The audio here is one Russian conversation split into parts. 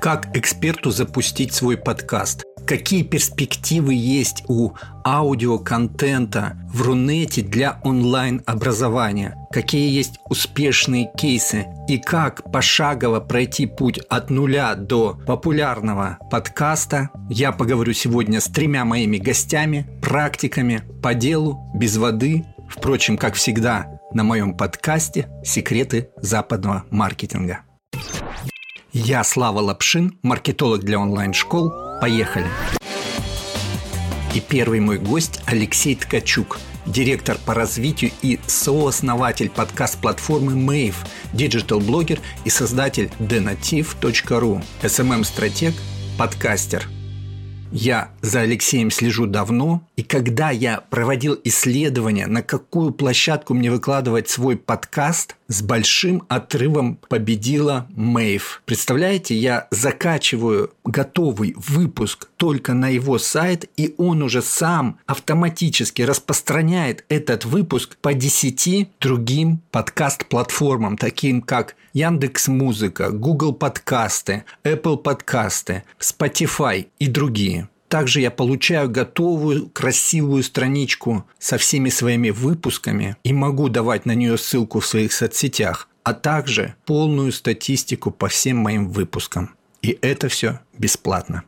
Как эксперту запустить свой подкаст? Какие перспективы есть у аудиоконтента в Рунете для онлайн-образования? Какие есть успешные кейсы? И как пошагово пройти путь от нуля до популярного подкаста? Я поговорю сегодня с тремя моими гостями, практиками по делу, без воды. Впрочем, как всегда, на моем подкасте «Секреты западного маркетинга». Я Слава Лапшин, маркетолог для онлайн-школ. Поехали! И первый мой гость Алексей Ткачук, директор по развитию и сооснователь подкаст-платформы Mave, digital-блогер и создатель denativ.ru, SMM-стратег, подкастер – я за Алексеем слежу давно, и когда я проводил исследование, на какую площадку мне выкладывать свой подкаст, с большим отрывом победила Mave. Представляете, я закачиваю готовый выпуск только на его сайт, и он уже сам автоматически распространяет этот выпуск по 10 другим подкаст-платформам, таким как Яндекс Музыка, Google подкасты, Apple подкасты, Spotify и другие. Также я получаю готовую красивую страничку со всеми своими выпусками и могу давать на нее ссылку в своих соцсетях, а также полную статистику по всем моим выпускам. И это все бесплатно.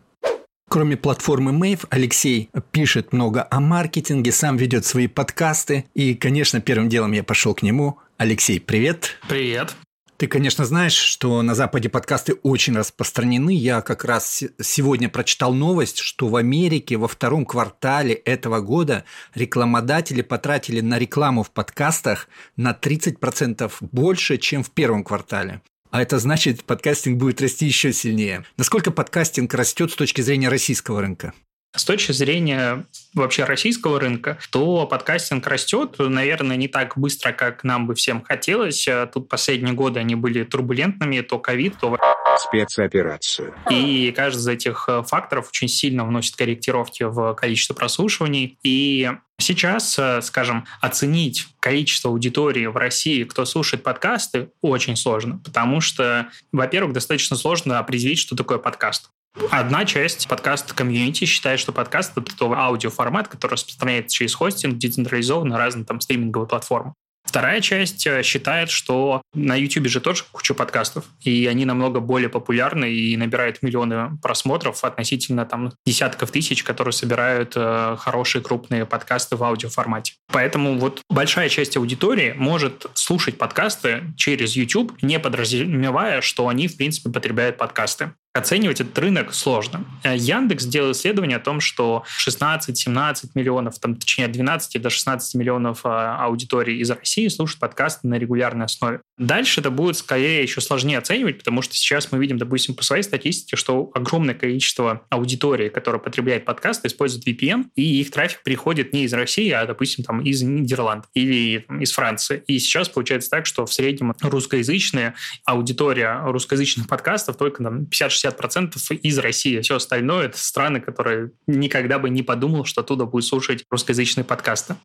Кроме платформы Mave, Алексей пишет много о маркетинге, сам ведет свои подкасты. И, конечно, первым делом я пошел к нему. Алексей, привет. Привет. Ты, конечно, знаешь, что на Западе подкасты очень распространены. Я как раз сегодня прочитал новость, что в Америке во втором квартале этого года рекламодатели потратили на рекламу в подкастах на 30% больше, чем в первом квартале. А это значит, подкастинг будет расти еще сильнее. Насколько подкастинг растет с точки зрения российского рынка? С точки зрения вообще российского рынка, то подкастинг растет, наверное, не так быстро, как нам бы всем хотелось. Тут последние годы они были турбулентными, то ковид, то спецоперацию. И каждый из этих э, факторов очень сильно вносит корректировки в количество прослушиваний. И Сейчас, э, скажем, оценить количество аудитории в России, кто слушает подкасты, очень сложно, потому что, во-первых, достаточно сложно определить, что такое подкаст. Одна часть подкаст-комьюнити считает, что подкаст — это аудиоформат, который распространяется через хостинг, децентрализованно разные там стриминговые платформы. Вторая часть э, считает, что на YouTube же тоже куча подкастов, и они намного более популярны и набирают миллионы просмотров относительно там десятков тысяч, которые собирают э, хорошие крупные подкасты в аудиоформате. Поэтому вот большая часть аудитории может слушать подкасты через YouTube, не подразумевая, что они, в принципе, потребляют подкасты. Оценивать этот рынок сложно. Э, Яндекс сделал исследование о том, что 16-17 миллионов, там, точнее 12 до 16 миллионов а, аудитории из России слушают подкасты на регулярной основе. Дальше это будет скорее еще сложнее оценивать, потому что сейчас мы видим, допустим, по своей статистике, что огромное количество аудитории, которая потребляет подкасты, использует VPN, и их трафик приходит не из России, а, допустим, там, из Нидерландов или там, из Франции. И сейчас получается так, что в среднем русскоязычная аудитория русскоязычных подкастов только там 50-60% из России. Все остальное — это страны, которые никогда бы не подумал, что оттуда будет слушать русскоязычные подкасты.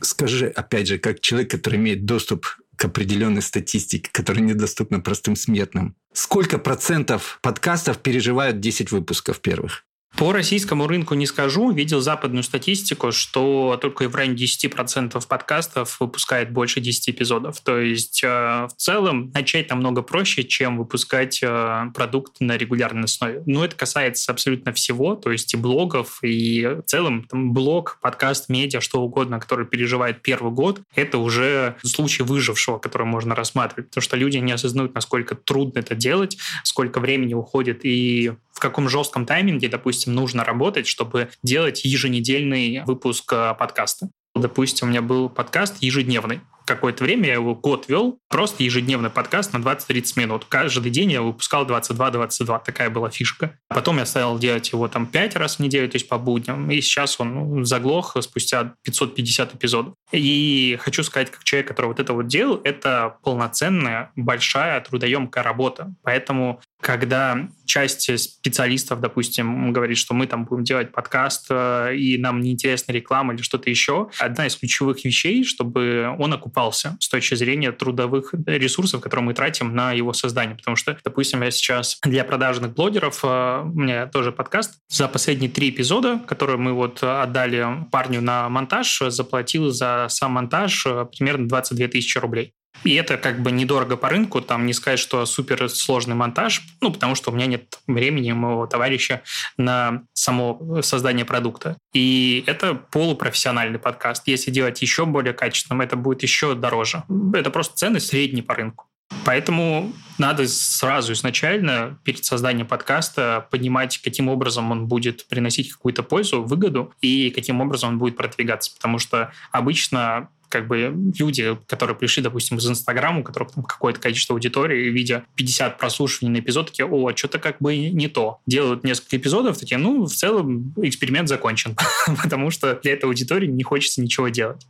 Скажи, опять же, как человек, который имеет доступ к определенной статистике, которая недоступна простым смертным. Сколько процентов подкастов переживают 10 выпусков первых? По российскому рынку не скажу. Видел западную статистику, что только в районе 10% подкастов выпускает больше 10 эпизодов. То есть э, в целом начать намного проще, чем выпускать э, продукт на регулярной основе. Но это касается абсолютно всего, то есть и блогов, и в целом там, блог, подкаст, медиа, что угодно, который переживает первый год, это уже случай выжившего, который можно рассматривать. Потому что люди не осознают, насколько трудно это делать, сколько времени уходит и каком жестком тайминге, допустим, нужно работать, чтобы делать еженедельный выпуск э, подкаста. Допустим, у меня был подкаст ежедневный какое-то время, я его год вел, просто ежедневный подкаст на 20-30 минут. Каждый день я выпускал 22-22, такая была фишка. Потом я стал делать его там 5 раз в неделю, то есть по будням, и сейчас он ну, заглох спустя 550 эпизодов. И хочу сказать, как человек, который вот это вот делал, это полноценная, большая, трудоемкая работа. Поэтому когда часть специалистов, допустим, говорит, что мы там будем делать подкаст, э, и нам неинтересна реклама или что-то еще, одна из ключевых вещей, чтобы он окупался с точки зрения трудовых ресурсов, которые мы тратим на его создание. Потому что, допустим, я сейчас для продажных блогеров, э, у меня тоже подкаст, за последние три эпизода, которые мы вот отдали парню на монтаж, заплатил за сам монтаж э, примерно 22 тысячи рублей. И это как бы недорого по рынку, там не сказать, что супер сложный монтаж, ну, потому что у меня нет времени моего товарища на само создание продукта. И это полупрофессиональный подкаст. Если делать еще более качественным, это будет еще дороже. Это просто цены средние по рынку. Поэтому надо сразу изначально перед созданием подкаста понимать, каким образом он будет приносить какую-то пользу, выгоду и каким образом он будет продвигаться. Потому что обычно как бы люди, которые пришли, допустим, из Инстаграма, у которых там какое-то количество аудитории, видя 50 прослушиваний на эпизод, такие, о, что-то как бы не то. Делают несколько эпизодов, такие, ну, в целом эксперимент закончен, потому что для этой аудитории не хочется ничего делать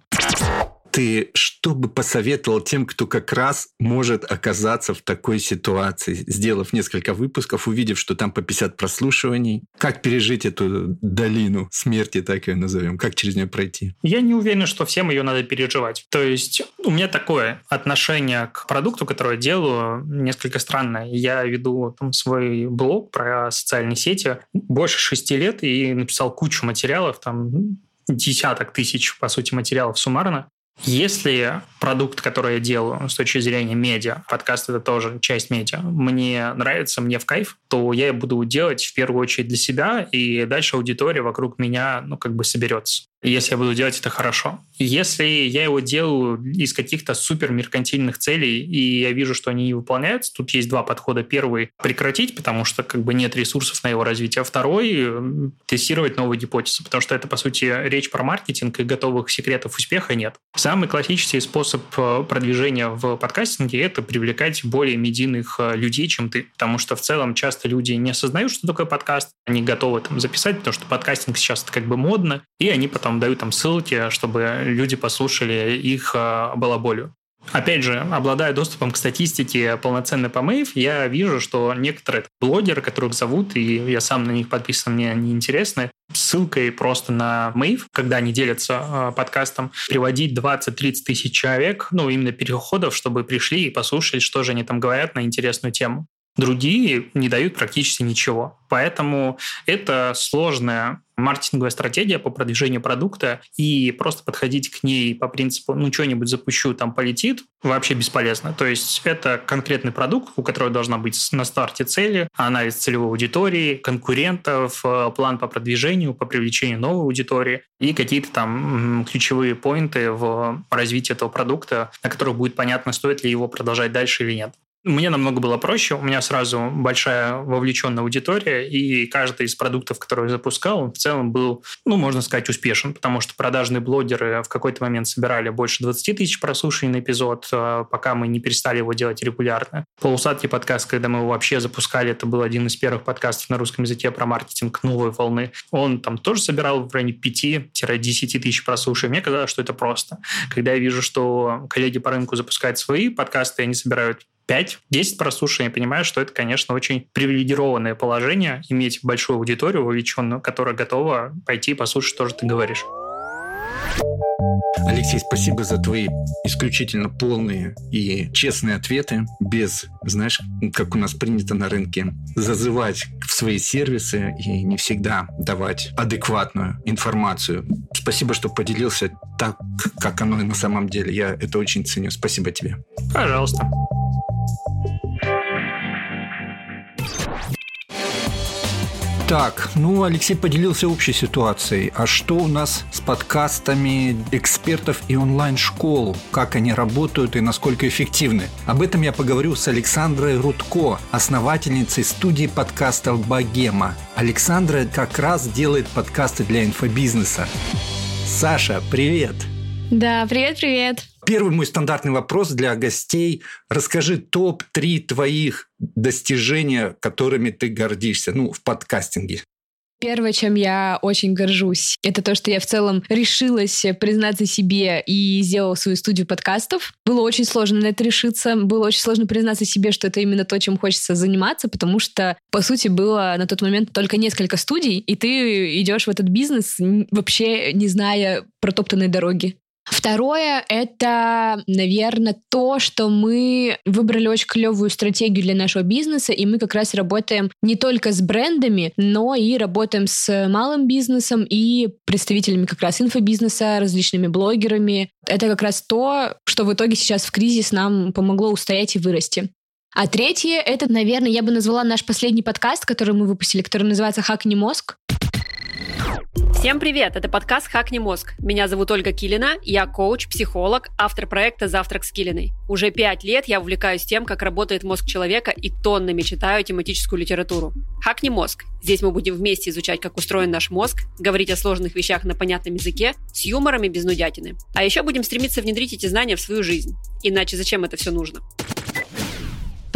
ты что бы посоветовал тем, кто как раз может оказаться в такой ситуации, сделав несколько выпусков, увидев, что там по 50 прослушиваний? Как пережить эту долину смерти, так ее назовем? Как через нее пройти? Я не уверен, что всем ее надо переживать. То есть у меня такое отношение к продукту, который я делаю, несколько странное. Я веду там свой блог про социальные сети больше шести лет и написал кучу материалов, там десяток тысяч, по сути, материалов суммарно. Если продукт, который я делаю с точки зрения медиа, подкаст это тоже часть медиа, мне нравится, мне в кайф, то я буду делать в первую очередь для себя, и дальше аудитория вокруг меня, ну, как бы соберется если я буду делать это хорошо. Если я его делаю из каких-то супер меркантильных целей, и я вижу, что они не выполняются, тут есть два подхода. Первый — прекратить, потому что как бы нет ресурсов на его развитие. А второй — тестировать новые гипотезы, потому что это, по сути, речь про маркетинг, и готовых секретов успеха нет. Самый классический способ э, продвижения в подкастинге — это привлекать более медийных э, людей, чем ты. Потому что в целом часто люди не осознают, что такое подкаст, они готовы там записать, потому что подкастинг сейчас как бы модно, и они потом там дают там ссылки, чтобы люди послушали их э, балаболю. Опять же, обладая доступом к статистике полноценной по Мэйв, я вижу, что некоторые блогеры, которых зовут, и я сам на них подписан, мне они интересны, ссылкой просто на Мэйв, когда они делятся э, подкастом, приводить 20-30 тысяч человек, ну, именно переходов, чтобы пришли и послушали, что же они там говорят на интересную тему. Другие не дают практически ничего. Поэтому это сложная маркетинговая стратегия по продвижению продукта, и просто подходить к ней по принципу, ну, что-нибудь запущу, там полетит, вообще бесполезно. То есть это конкретный продукт, у которого должна быть на старте цели, анализ целевой аудитории, конкурентов, э, план по продвижению, по привлечению новой аудитории и какие-то там ключевые поинты в развитии этого продукта, на которых будет понятно, стоит ли его продолжать дальше или нет. Мне намного было проще, у меня сразу большая вовлеченная аудитория, и каждый из продуктов, который я запускал, в целом был, ну, можно сказать, успешен, потому что продажные блогеры в какой-то момент собирали больше 20 тысяч прослушаний на эпизод, а, пока мы не перестали его делать регулярно. Полусадкий подкаст, когда мы его вообще запускали, это был один из первых подкастов на русском языке про маркетинг новой волны. Он там тоже собирал в районе 5-10 тысяч прослушиваний. Мне казалось, что это просто. Когда я вижу, что коллеги по рынку запускают свои подкасты, они собирают 5-10 прослушиваний, я понимаю, что это, конечно, очень привилегированное положение, иметь большую аудиторию вовлеченную, которая готова пойти и послушать то, что ты говоришь. Алексей, спасибо за твои исключительно полные и честные ответы, без, знаешь, как у нас принято на рынке, зазывать в свои сервисы и не всегда давать адекватную информацию. Спасибо, что поделился так, как оно на самом деле. Я это очень ценю. Спасибо тебе. Пожалуйста. Так, ну, Алексей поделился общей ситуацией. А что у нас с подкастами экспертов и онлайн-школ? Как они работают и насколько эффективны? Об этом я поговорю с Александрой Рудко, основательницей студии подкастов «Богема». Александра как раз делает подкасты для инфобизнеса. Саша, привет! Да, привет-привет! Первый мой стандартный вопрос для гостей. Расскажи топ-3 твоих достижения, которыми ты гордишься, ну, в подкастинге. Первое, чем я очень горжусь, это то, что я в целом решилась признаться себе и сделала свою студию подкастов. Было очень сложно на это решиться, было очень сложно признаться себе, что это именно то, чем хочется заниматься, потому что, по сути, было на тот момент только несколько студий, и ты идешь в этот бизнес вообще не зная протоптанной дороги. Второе — это, наверное, то, что мы выбрали очень клевую стратегию для нашего бизнеса, и мы как раз работаем не только с брендами, но и работаем с малым бизнесом и представителями как раз инфобизнеса, различными блогерами. Это как раз то, что в итоге сейчас в кризис нам помогло устоять и вырасти. А третье — это, наверное, я бы назвала наш последний подкаст, который мы выпустили, который называется «Хакни мозг». Всем привет! Это подкаст «Хакни мозг». Меня зовут Ольга Килина, я коуч, психолог, автор проекта «Завтрак с Килиной». Уже пять лет я увлекаюсь тем, как работает мозг человека и тоннами читаю тематическую литературу. «Хакни мозг». Здесь мы будем вместе изучать, как устроен наш мозг, говорить о сложных вещах на понятном языке, с юмором и без нудятины. А еще будем стремиться внедрить эти знания в свою жизнь. Иначе зачем это все нужно?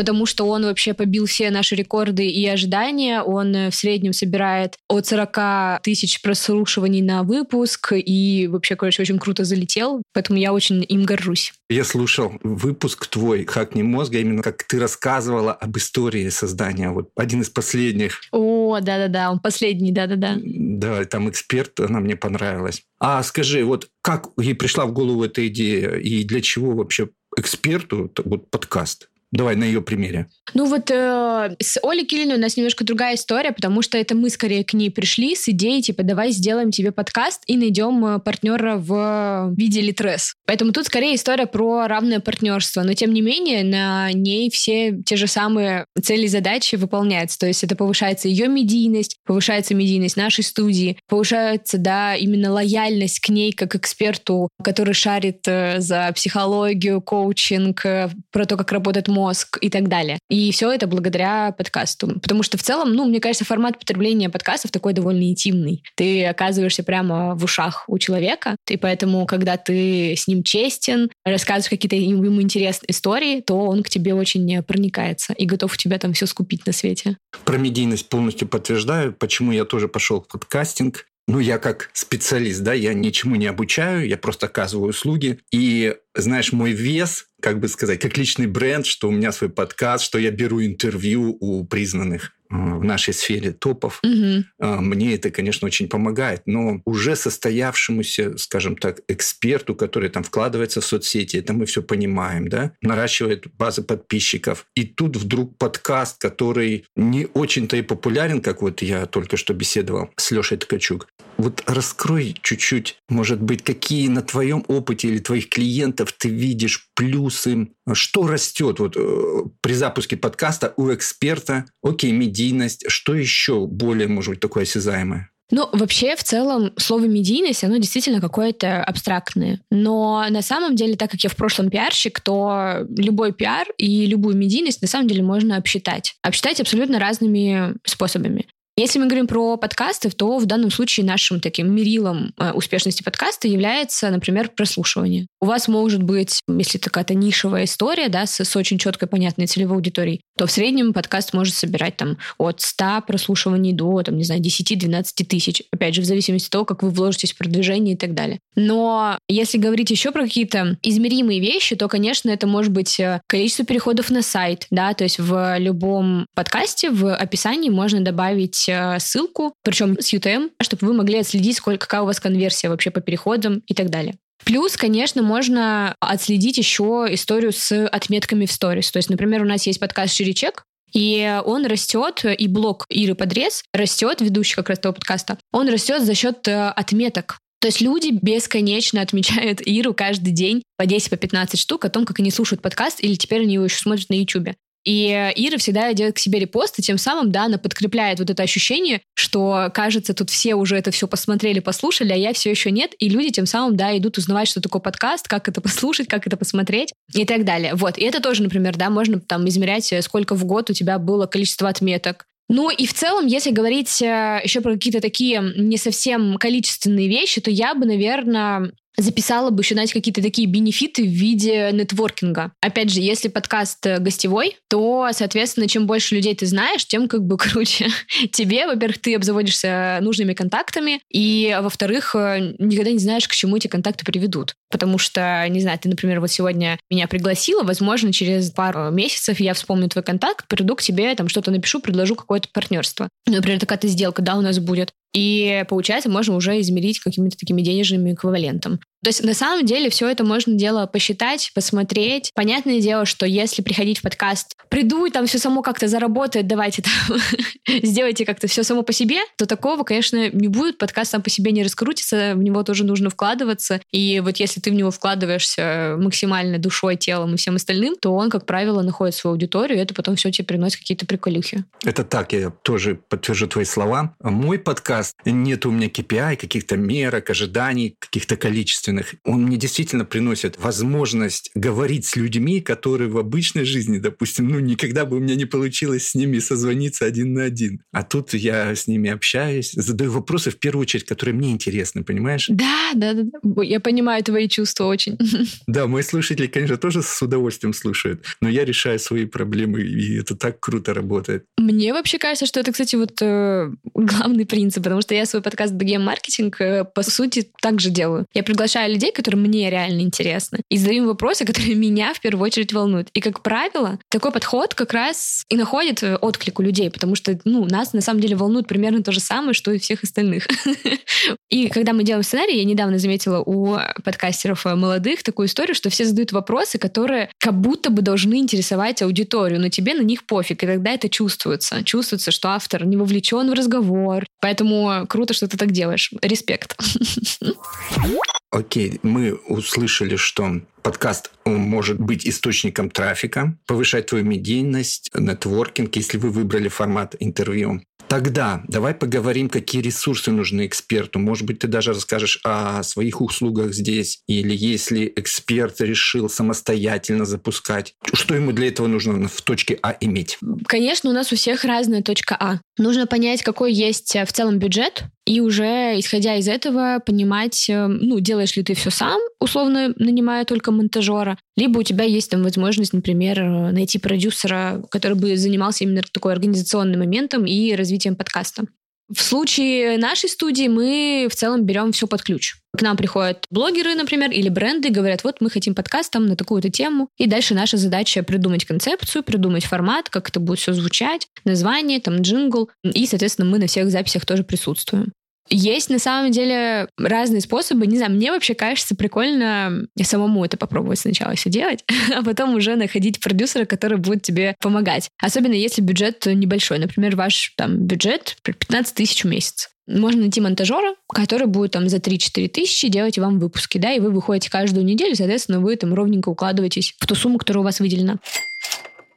Потому что он вообще побил все наши рекорды и ожидания. Он э, в среднем собирает от 40 тысяч прослушиваний на выпуск и вообще, короче, очень круто залетел, поэтому я очень им горжусь. Я слушал выпуск твой «Хакни мозга», именно как ты рассказывала об истории создания. Вот один из последних. О, да-да-да, он последний, да-да-да. Да, там эксперт, она мне понравилась. А скажи, вот как ей пришла в голову эта идея и для чего вообще эксперту вот подкаст? Давай на ее примере. Ну вот э, с Олей Килиной у нас немножко другая история, потому что это мы скорее к ней пришли с идеей, типа, давай сделаем тебе подкаст и найдем э, партнера в виде Литрес. Поэтому тут скорее история про равное партнерство. Но тем не менее, на ней все те же самые цели и задачи выполняются. То есть это повышается ее медийность, повышается медийность нашей студии, повышается, да, именно лояльность к ней как эксперту, который шарит э, за психологию, коучинг, э, про то, как работает мозг, мозг и так далее. И все это благодаря подкасту. Потому что в целом, ну, мне кажется, формат потребления подкастов такой довольно интимный. Ты оказываешься прямо в ушах у человека, и поэтому, когда ты с ним честен, рассказываешь какие-то ему интересные истории, то он к тебе очень проникается и готов у тебя там все скупить на свете. Про медийность полностью подтверждаю, почему я тоже пошел в подкастинг. Ну, я как специалист, да, я ничему не обучаю, я просто оказываю услуги. И, знаешь, мой вес как бы сказать, как личный бренд, что у меня свой подкаст, что я беру интервью у признанных э, в нашей сфере топов. Угу. Мне это, конечно, очень помогает. Но уже состоявшемуся, скажем так, эксперту, который там вкладывается в соцсети, это мы все понимаем, да, наращивает базы подписчиков. И тут вдруг подкаст, который не очень-то и популярен, как вот я только что беседовал с Лешей Ткачук. Вот раскрой чуть-чуть, может быть, какие на твоем опыте или твоих клиентов ты видишь плюсы, что растет вот э, при запуске подкаста у эксперта, окей, медийность, что еще более, может быть, такое осязаемое? Ну, вообще, в целом, слово медийность, оно действительно какое-то абстрактное. Но на самом деле, так как я в прошлом пиарщик, то любой пиар и любую медийность на самом деле можно обсчитать. Обсчитать абсолютно разными способами. Если мы говорим про подкасты, то в данном случае нашим таким мерилом э, успешности подкаста является, например, прослушивание. У вас может быть, если какая-то нишевая история, да, с, с очень четкой, понятной целевой аудиторией, то в среднем подкаст может собирать там от 100 прослушиваний до, там, не знаю, 10-12 тысяч. Опять же, в зависимости от того, как вы вложитесь в продвижение и так далее. Но если говорить еще про какие-то измеримые вещи, то, конечно, это может быть э, количество переходов на сайт, да, то есть в любом подкасте в описании можно добавить ссылку, причем с UTM, чтобы вы могли отследить, сколько, какая у вас конверсия вообще по переходам и так далее. Плюс, конечно, можно отследить еще историю с отметками в сторис. То есть, например, у нас есть подкаст «Ширичек», и он растет, и блог Иры Подрез растет, ведущий как раз того подкаста, он растет за счет э, отметок. То есть люди бесконечно отмечают Иру каждый день по 10-15 по 15 штук о том, как они слушают подкаст, или теперь они его еще смотрят на YouTube. И Ира всегда делает к себе репосты, тем самым, да, она подкрепляет вот это ощущение, что, кажется, тут все уже это все посмотрели, послушали, а я все еще нет. И люди тем самым, да, идут узнавать, что такое подкаст, как это послушать, как это посмотреть и так далее. Вот. И это тоже, например, да, можно там измерять, э, сколько в год у тебя было количество отметок, ну и в целом, если говорить э, еще про какие-то такие не совсем количественные вещи, то я бы, наверное, записала бы еще, знаете, какие-то такие бенефиты в виде нетворкинга. Опять же, если подкаст э, гостевой, то, соответственно, чем больше людей ты знаешь, тем как бы круче тебе. Во-первых, ты обзаводишься нужными контактами, и, во-вторых, э, никогда не знаешь, к чему эти контакты приведут. Потому что, не знаю, ты, например, вот сегодня меня пригласила, возможно, через пару месяцев я вспомню твой контакт, приду к тебе, там что-то напишу, предложу какое-то партнерство. Например, такая-то сделка, да, у нас будет. И получается, можно уже измерить какими-то такими денежными эквивалентом. То есть на самом деле все это можно дело посчитать, посмотреть. Понятное дело, что если приходить в подкаст, приду и там все само как-то заработает, давайте там сделайте как-то все само по себе, то такого, конечно, не будет. Подкаст сам по себе не раскрутится, в него тоже нужно вкладываться. И вот если ты в него вкладываешься максимально душой, телом и всем остальным, то он, как правило, находит свою аудиторию, и это потом все тебе приносит какие-то приколюхи. Это так, я тоже подтвержу твои слова. Мой подкаст, нет у меня KPI, каких-то мерок, ожиданий, каких-то количеств качественных, он мне действительно приносит возможность говорить с людьми, которые в обычной жизни, допустим, ну, никогда бы у меня не получилось с ними созвониться один на один. А тут я с ними общаюсь, задаю вопросы, в первую очередь, которые мне интересны, понимаешь? Да, да, да. Я понимаю твои чувства очень. Да, мои слушатели, конечно, тоже с удовольствием слушают, но я решаю свои проблемы, и это так круто работает. Мне вообще кажется, что это, кстати, вот э, главный принцип, потому что я свой подкаст BGM маркетинг э, по сути так же делаю. Я приглашаю приглашаю людей, которые мне реально интересны, и задаю им вопросы, которые меня в первую очередь волнуют. И, как правило, такой подход как раз и находит э, отклик у людей, потому что, ну, нас на самом деле волнует примерно то же самое, что и всех остальных. И когда мы делаем сценарий, я недавно заметила у подкастеров э, молодых такую историю, что все задают вопросы, которые как будто бы должны интересовать аудиторию, но тебе на них пофиг, и тогда это чувствуется. Чувствуется, что автор не вовлечен в разговор. Поэтому круто, что ты так делаешь. Респект. Окей, мы услышали, что подкаст может быть источником трафика, повышать твою медийность, нетворкинг, если вы выбрали формат интервью. Тогда давай поговорим, какие ресурсы нужны эксперту. Может быть, ты даже расскажешь о своих услугах здесь. Или если эксперт решил самостоятельно запускать, что ему для этого нужно в точке А иметь? Конечно, у нас у всех разная точка А. Нужно понять, какой есть э, в целом бюджет, и уже, исходя из этого, понимать, э, ну, делаешь ли ты все сам, условно нанимая только монтажера, либо у тебя есть там возможность, например, э, найти продюсера, который бы занимался именно такой организационным моментом и развитием подкаста. В случае нашей студии мы в целом берем все под ключ. К нам приходят блогеры, например, или бренды, говорят, вот мы хотим подкаст там на такую-то тему. И дальше наша задача придумать концепцию, придумать формат, как это будет все звучать, название, там, джингл. И, соответственно, мы на всех записях тоже присутствуем. Есть на самом деле разные способы. Не знаю, мне вообще кажется прикольно самому это попробовать сначала все делать, а потом уже находить продюсера, который будет тебе помогать. Особенно если бюджет небольшой. Например, ваш там бюджет 15 тысяч в месяц можно найти монтажера, который будет там за 3-4 тысячи делать вам выпуски, да, и вы выходите каждую неделю, соответственно, вы там ровненько укладываетесь в ту сумму, которая у вас выделена.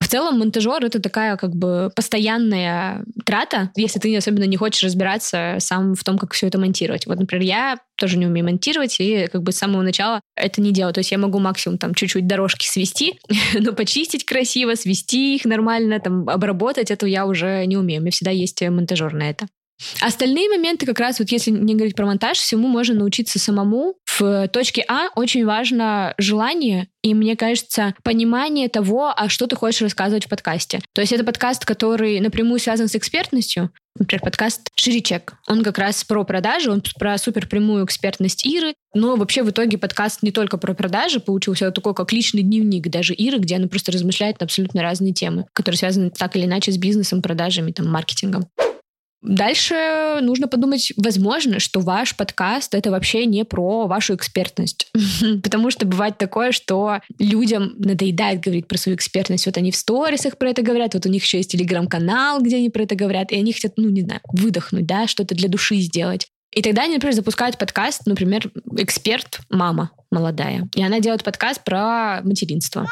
В целом монтажер — это такая как бы постоянная трата, если ты особенно не хочешь разбираться сам в том, как все это монтировать. Вот, например, я тоже не умею монтировать, и как бы с самого начала это не делаю. То есть я могу максимум там чуть-чуть дорожки свести, но почистить красиво, свести их нормально, там обработать, это я уже не умею. У меня всегда есть монтажер на это. Остальные моменты, как раз вот если не говорить про монтаж, всему можно научиться самому. В точке А очень важно желание и, мне кажется, понимание того, а что ты хочешь рассказывать в подкасте. То есть это подкаст, который напрямую связан с экспертностью, Например, подкаст «Ширичек». Он как раз про продажи, он про суперпрямую экспертность Иры. Но вообще в итоге подкаст не только про продажи, получился такой, как личный дневник даже Иры, где она просто размышляет на абсолютно разные темы, которые связаны так или иначе с бизнесом, продажами, там, маркетингом. Дальше нужно подумать, возможно, что ваш подкаст — это вообще не про вашу экспертность. Потому что бывает такое, что людям надоедает говорить про свою экспертность. Вот они в сторисах про это говорят, вот у них еще есть телеграм-канал, где они про это говорят, и они хотят, ну, не знаю, выдохнуть, да, что-то для души сделать. И тогда они, например, запускают подкаст, например, эксперт мама молодая. И она делает подкаст про материнство.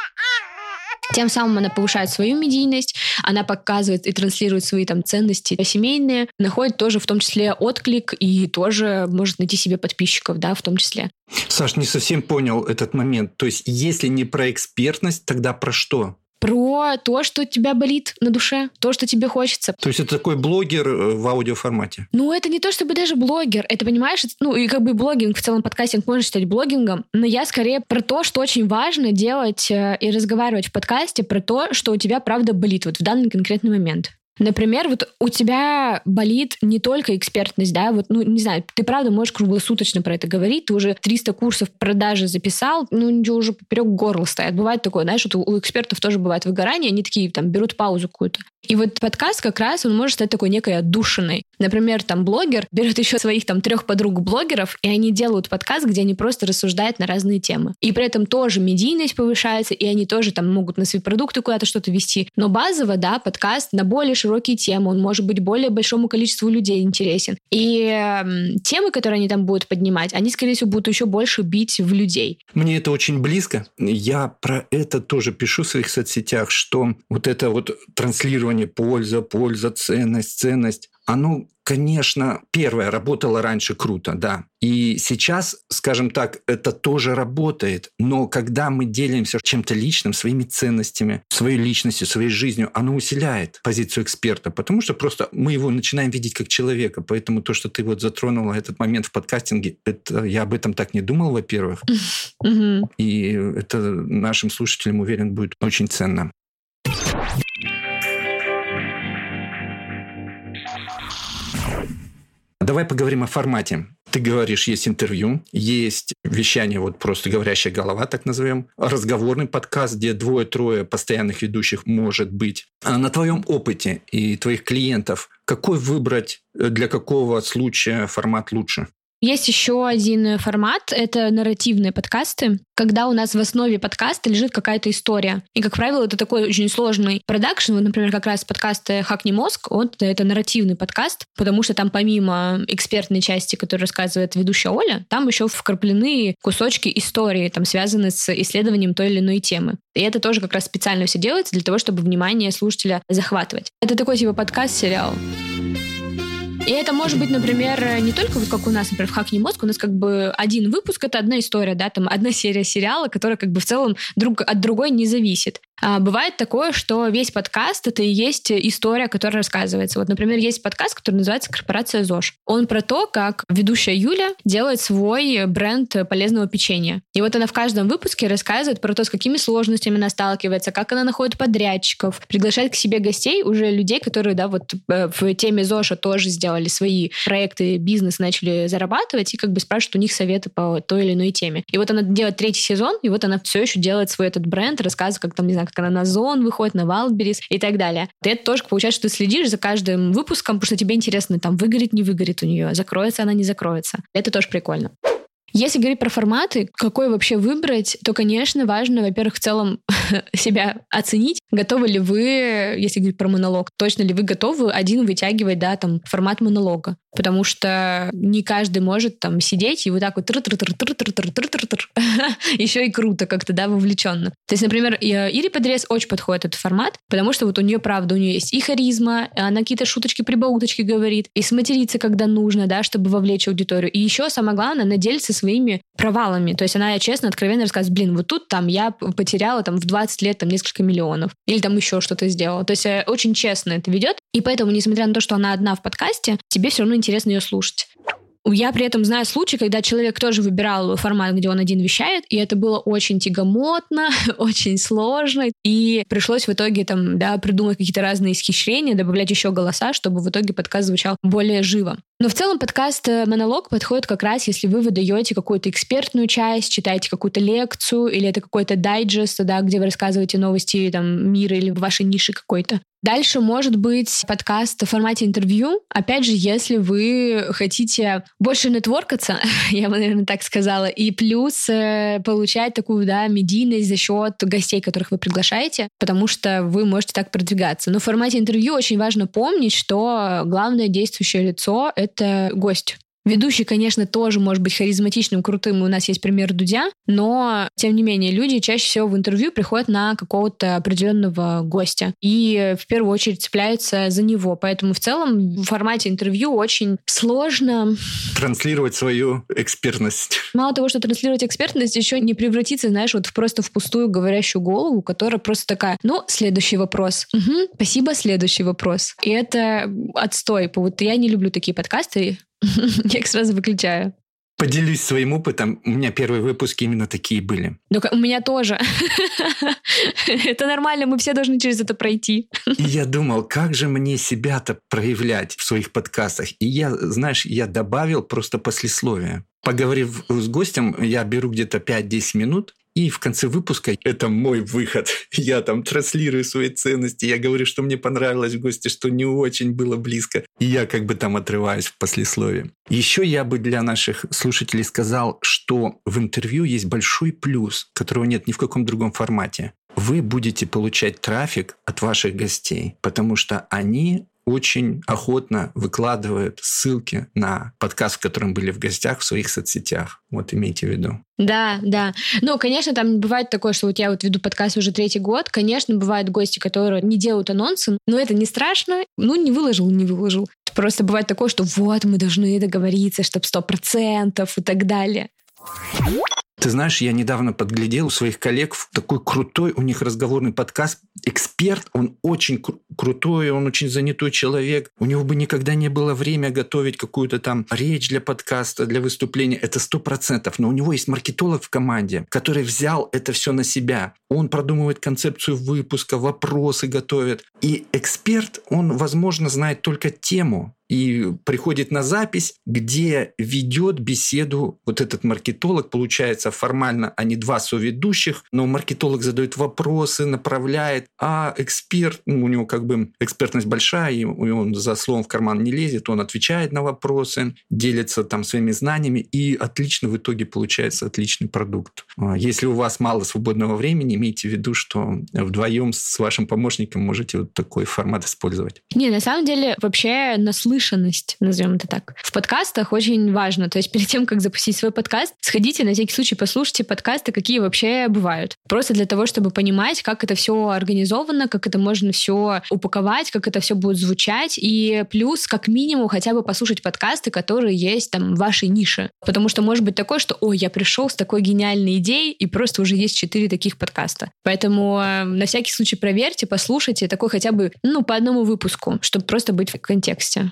Тем самым она повышает свою медийность, она показывает и транслирует свои там ценности семейные, находит тоже в том числе отклик и тоже может найти себе подписчиков, да, в том числе. Саш, не совсем понял этот момент. То есть, если не про экспертность, тогда про что? Про то, что тебя болит на душе, то, что тебе хочется. То есть это такой блогер э, в аудиоформате? Ну, это не то чтобы даже блогер. Это, понимаешь, ну, и как бы блогинг, в целом подкастинг можно считать блогингом, но я скорее про то, что очень важно делать э, и разговаривать в подкасте про то, что у тебя правда болит вот в данный конкретный момент. Например, вот у тебя болит не только экспертность, да, вот, ну, не знаю, ты правда можешь круглосуточно про это говорить, ты уже 300 курсов продажи записал, ну, ничего уже поперек горла стоят. Бывает такое, знаешь, вот у экспертов тоже бывает выгорание, они такие там берут паузу какую-то. И вот подкаст как раз, он может стать такой некой отдушиной. Например, там блогер берет еще своих там трех подруг блогеров, и они делают подкаст, где они просто рассуждают на разные темы. И при этом тоже медийность повышается, и они тоже там могут на свои продукты куда-то что-то вести. Но базово, да, подкаст на более широкие темы, он может быть более большому количеству людей интересен. И э, темы, которые они там будут поднимать, они, скорее всего, будут еще больше бить в людей. Мне это очень близко. Я про это тоже пишу в своих соцсетях, что вот это вот транслирование польза, польза, ценность, ценность, оно, конечно, первое, работало раньше круто, да. И сейчас, скажем так, это тоже работает. Но когда мы делимся чем-то личным, своими ценностями, своей личностью, своей жизнью, оно усиляет позицию эксперта, потому что просто мы его начинаем видеть как человека. Поэтому то, что ты вот затронула этот момент в подкастинге, это я об этом так не думал, во-первых. И это нашим слушателям, уверен, будет очень ценно. Давай поговорим о формате. Ты говоришь, есть интервью, есть вещание, вот просто говорящая голова, так назовем, разговорный подкаст, где двое-трое постоянных ведущих может быть. А на твоем опыте и твоих клиентов какой выбрать для какого случая формат лучше? Есть еще один формат, это нарративные подкасты, когда у нас в основе подкаста лежит какая-то история. И, как правило, это такой очень сложный продакшн. Вот, например, как раз подкаст «Хакни мозг», он, это нарративный подкаст, потому что там помимо экспертной части, которую рассказывает ведущая Оля, там еще вкраплены кусочки истории, там связанные с исследованием той или иной темы. И это тоже как раз специально все делается для того, чтобы внимание слушателя захватывать. Это такой типа подкаст-сериал. И это может быть, например, не только вот как у нас, например, в «Хакни мозг», у нас как бы один выпуск — это одна история, да, там одна серия сериала, которая как бы в целом друг от другой не зависит. А бывает такое, что весь подкаст — это и есть история, которая рассказывается. Вот, например, есть подкаст, который называется «Корпорация ЗОЖ». Он про то, как ведущая Юля делает свой бренд полезного печенья. И вот она в каждом выпуске рассказывает про то, с какими сложностями она сталкивается, как она находит подрядчиков, приглашает к себе гостей, уже людей, которые, да, вот э, в теме ЗОЖа тоже сделали свои проекты, бизнес, начали зарабатывать, и как бы спрашивают у них советы по той или иной теме. И вот она делает третий сезон, и вот она все еще делает свой этот бренд, рассказывает, как там, не знаю, как она на Зон выходит, на Wildberries и так далее. Ты это тоже получается, что ты следишь за каждым выпуском, потому что тебе интересно, там, выгорит, не выгорит у нее, закроется она, не закроется. Это тоже прикольно. Если говорить про форматы, какой вообще выбрать, то, конечно, важно, во-первых, в целом себя оценить. Готовы ли вы, если говорить про монолог, точно ли вы готовы один вытягивать, да, там, формат монолога? Потому что не каждый может там сидеть и вот так вот еще и круто как-то, да, вовлеченно. То есть, например, Ире Подрез очень подходит этот формат, потому что вот у нее, правда, у нее есть и харизма, она какие-то шуточки-прибауточки говорит, и сматериться, когда нужно, да, чтобы вовлечь аудиторию. И еще, самое главное, она делится своими провалами. То есть она честно, откровенно рассказывает, блин, вот тут там я потеряла там в 20 лет там несколько миллионов. Или там еще что-то сделала. То есть э, очень честно это ведет. И поэтому, несмотря на то, что она одна в подкасте, тебе все равно интересно ее слушать. Я при этом знаю случай, когда человек тоже выбирал формат, где он один вещает, и это было очень тягомотно, очень сложно, и пришлось в итоге там, да, придумать какие-то разные исхищрения, добавлять еще голоса, чтобы в итоге подкаст звучал более живо. Но в целом подкаст э, «Монолог» подходит как раз, если вы выдаете какую-то экспертную часть, читаете какую-то лекцию, или это какой-то дайджест, да, где вы рассказываете новости там, мира или вашей ниши какой-то. Дальше может быть подкаст в формате интервью. Опять же, если вы хотите больше нетворкаться, я бы, наверное, так сказала, и плюс э, получать такую, да, медийность за счет гостей, которых вы приглашаете, потому что вы можете так продвигаться. Но в формате интервью очень важно помнить, что главное действующее лицо — это гость. Ведущий, конечно, тоже может быть харизматичным, крутым, и у нас есть пример Дудя, но, тем не менее, люди чаще всего в интервью приходят на какого-то определенного гостя и в первую очередь цепляются за него. Поэтому в целом в формате интервью очень сложно... Транслировать свою экспертность. Мало того, что транслировать экспертность, еще не превратиться, знаешь, вот в просто в пустую говорящую голову, которая просто такая, ну, следующий вопрос. Угу, спасибо, следующий вопрос. И это отстой. Вот я не люблю такие подкасты, я их сразу выключаю. Поделюсь своим опытом. У меня первые выпуски именно такие были. Так у меня тоже. Это нормально, мы все должны через это пройти. И я думал, как же мне себя-то проявлять в своих подкастах. И я, знаешь, я добавил просто послесловие. Поговорив с гостем, я беру где-то 5-10 минут и в конце выпуска это мой выход. Я там транслирую свои ценности, я говорю, что мне понравилось в гости, что не очень было близко. И я как бы там отрываюсь в послесловии. Еще я бы для наших слушателей сказал, что в интервью есть большой плюс, которого нет ни в каком другом формате. Вы будете получать трафик от ваших гостей, потому что они очень охотно выкладывают ссылки на подкаст, в котором были в гостях в своих соцсетях. Вот имейте в виду. Да, да. Ну, конечно, там бывает такое, что вот я вот веду подкаст уже третий год. Конечно, бывают гости, которые не делают анонсы, но это не страшно. Ну, не выложил, не выложил. Просто бывает такое, что вот, мы должны договориться, чтобы сто процентов и так далее. Ты знаешь, я недавно подглядел у своих коллег такой крутой у них разговорный подкаст. Эксперт, он очень кру- крутой, он очень занятой человек. У него бы никогда не было время готовить какую-то там речь для подкаста, для выступления. Это сто процентов. Но у него есть маркетолог в команде, который взял это все на себя. Он продумывает концепцию выпуска, вопросы готовит. И эксперт, он, возможно, знает только тему, и приходит на запись, где ведет беседу вот этот маркетолог. Получается, формально они два соведущих, но маркетолог задает вопросы, направляет, а эксперт, ну, у него как бы экспертность большая, и он за словом в карман не лезет, он отвечает на вопросы, делится там своими знаниями, и отлично в итоге получается отличный продукт. А если у вас мало свободного времени, имейте в виду, что вдвоем с вашим помощником можете вот такой формат использовать. Не, на самом деле вообще наслышан наслышанность, назовем это так. В подкастах очень важно, то есть перед тем, как запустить свой подкаст, сходите на всякий случай, послушайте подкасты, какие вообще бывают. Просто для того, чтобы понимать, как это все организовано, как это можно все упаковать, как это все будет звучать, и плюс, как минимум, хотя бы послушать подкасты, которые есть там в вашей нише. Потому что может быть такое, что, ой, я пришел с такой гениальной идеей, и просто уже есть четыре таких подкаста. Поэтому э, на всякий случай проверьте, послушайте такой хотя бы, ну, по одному выпуску, чтобы просто быть в контексте.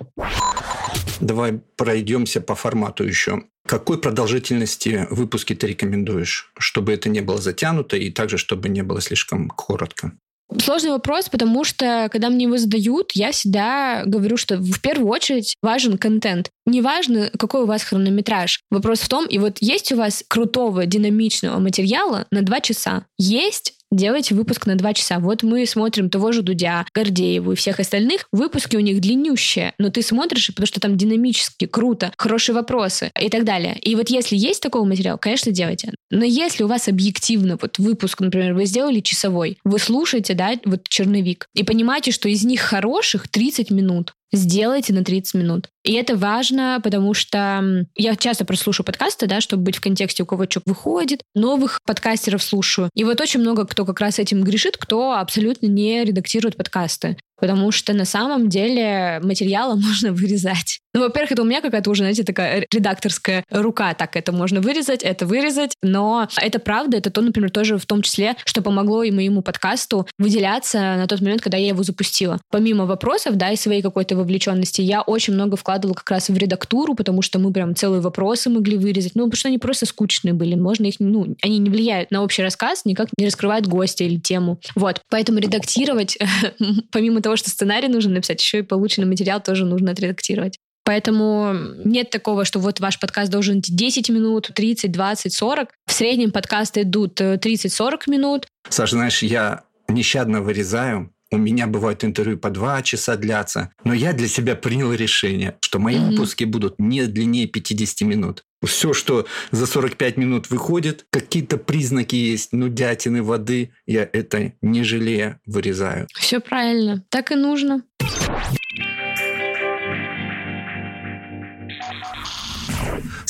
Давай пройдемся по формату еще. Какой продолжительности выпуски ты рекомендуешь, чтобы это не было затянуто и также, чтобы не было слишком коротко? Сложный вопрос, потому что, когда мне его задают, я всегда говорю, что в первую очередь важен контент. Неважно, какой у вас хронометраж. Вопрос в том, и вот есть у вас крутого, динамичного материала на два часа. Есть делайте выпуск на два часа. Вот мы смотрим того же Дудя, Гордееву и всех остальных. Выпуски у них длиннющие, но ты смотришь, потому что там динамически, круто, хорошие вопросы и так далее. И вот если есть такой материал, конечно, делайте. Но если у вас объективно вот выпуск, например, вы сделали часовой, вы слушаете, да, вот черновик, и понимаете, что из них хороших 30 минут, сделайте на 30 минут. И это важно, потому что я часто прослушаю подкасты, да, чтобы быть в контексте, у кого что выходит. Новых подкастеров слушаю. И вот очень много кто как раз этим грешит, кто абсолютно не редактирует подкасты потому что на самом деле материала можно вырезать. Ну, во-первых, это у меня какая-то уже, знаете, такая редакторская рука, так это можно вырезать, это вырезать, но это правда, это то, например, тоже в том числе, что помогло и моему подкасту выделяться на тот момент, когда я его запустила. Помимо вопросов, да, и своей какой-то вовлеченности, я очень много вкладывала как раз в редактуру, потому что мы прям целые вопросы могли вырезать, ну, потому что они просто скучные были, можно их, ну, они не влияют на общий рассказ, никак не раскрывают гостя или тему. Вот, поэтому редактировать, помимо того, что сценарий нужно написать, еще и полученный материал тоже нужно отредактировать. Поэтому нет такого, что вот ваш подкаст должен идти 10 минут, 30, 20, 40. В среднем подкасты идут 30-40 э, минут. Саша, знаешь, я нещадно вырезаю. У меня бывают интервью по два часа длятся. Но я для себя принял решение, что мои mm-hmm. выпуски будут не длиннее 50 минут. Все, что за 45 минут выходит, какие-то признаки есть, нудятины, воды, я это не жалея вырезаю. Все правильно. Так и нужно.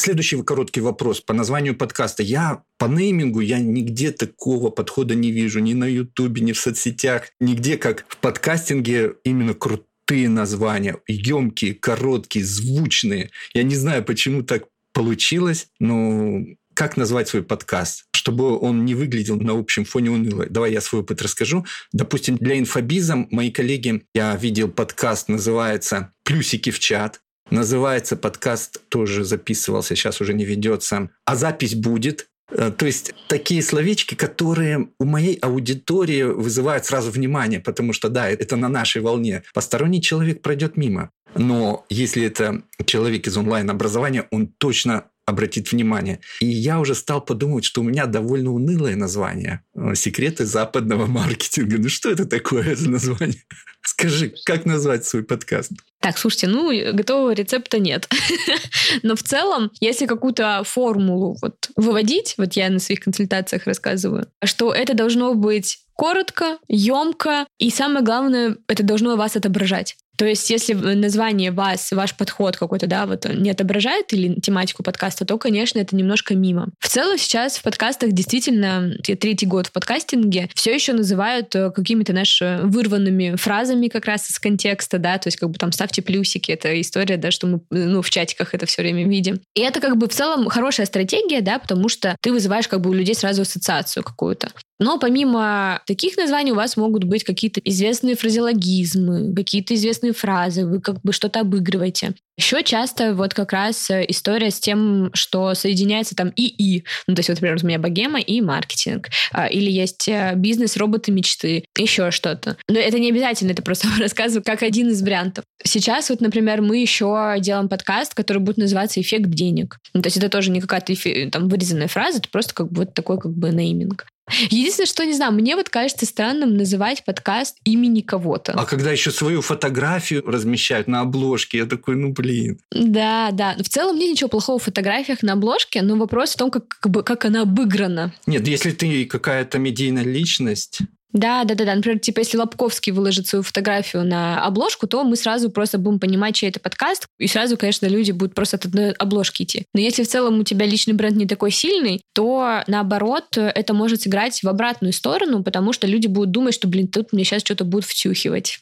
Следующий короткий вопрос по названию подкаста. Я по неймингу я нигде такого подхода не вижу. Ни на Ютубе, ни в соцсетях. Нигде, как в подкастинге, именно крутые названия. Емкие, короткие, звучные. Я не знаю, почему так получилось, но как назвать свой подкаст, чтобы он не выглядел на общем фоне уныло. Давай я свой опыт расскажу. Допустим, для инфобиза мои коллеги, я видел подкаст, называется «Плюсики в чат». Называется подкаст, тоже записывался, сейчас уже не ведется. А запись будет. Э, то есть такие словечки, которые у моей аудитории вызывают сразу внимание, потому что да, это на нашей волне. Посторонний человек пройдет мимо. Но если это человек из онлайн-образования, он точно обратит внимание. И я уже стал подумать, что у меня довольно унылое название. Э, «Секреты западного маркетинга». Ну что это такое за название? Скажи, как назвать свой подкаст? Так, слушайте, ну, готового рецепта нет. Но в целом, если какую-то формулу вот выводить, вот я на своих консультациях рассказываю, что это должно быть коротко, емко, и самое главное, это должно вас отображать. То есть, если название вас, ваш подход какой-то, да, вот не отображает или тематику подкаста, то, конечно, это немножко мимо. В целом сейчас в подкастах действительно, я третий год в подкастинге, все еще называют э, какими-то нашими вырванными фразами как раз из контекста, да, то есть как бы там ставьте плюсики, это история, да, что мы, ну, в чатиках это все время видим. И это как бы в целом хорошая стратегия, да, потому что ты вызываешь как бы у людей сразу ассоциацию какую-то. Но помимо таких названий у вас могут быть какие-то известные фразеологизмы, какие-то известные фразы, вы как бы что-то обыгрываете. Еще часто вот как раз э, история с тем, что соединяется там и и. Ну, то есть, вот, например, у меня богема и маркетинг. А, или есть э, бизнес, роботы мечты, еще что-то. Но это не обязательно, это просто рассказываю как один из вариантов. Сейчас вот, например, мы еще делаем подкаст, который будет называться «Эффект денег». Ну, то есть это тоже не какая-то там вырезанная фраза, это просто как бы вот такой как бы нейминг. Единственное, что не знаю, мне вот кажется странным называть подкаст имени кого-то. А когда еще свою фотографию размещают на обложке, я такой, ну блин. Да, да. В целом нет ничего плохого в фотографиях на обложке, но вопрос в том, как, как, бы, как она обыграна. Нет, если ты какая-то медийная личность, да, да, да, да. Например, типа, если Лобковский выложит свою фотографию на обложку, то мы сразу просто будем понимать, чей это подкаст, и сразу, конечно, люди будут просто от одной обложки идти. Но если в целом у тебя личный бренд не такой сильный, то наоборот, это может сыграть в обратную сторону, потому что люди будут думать, что, блин, тут мне сейчас что-то будут втюхивать.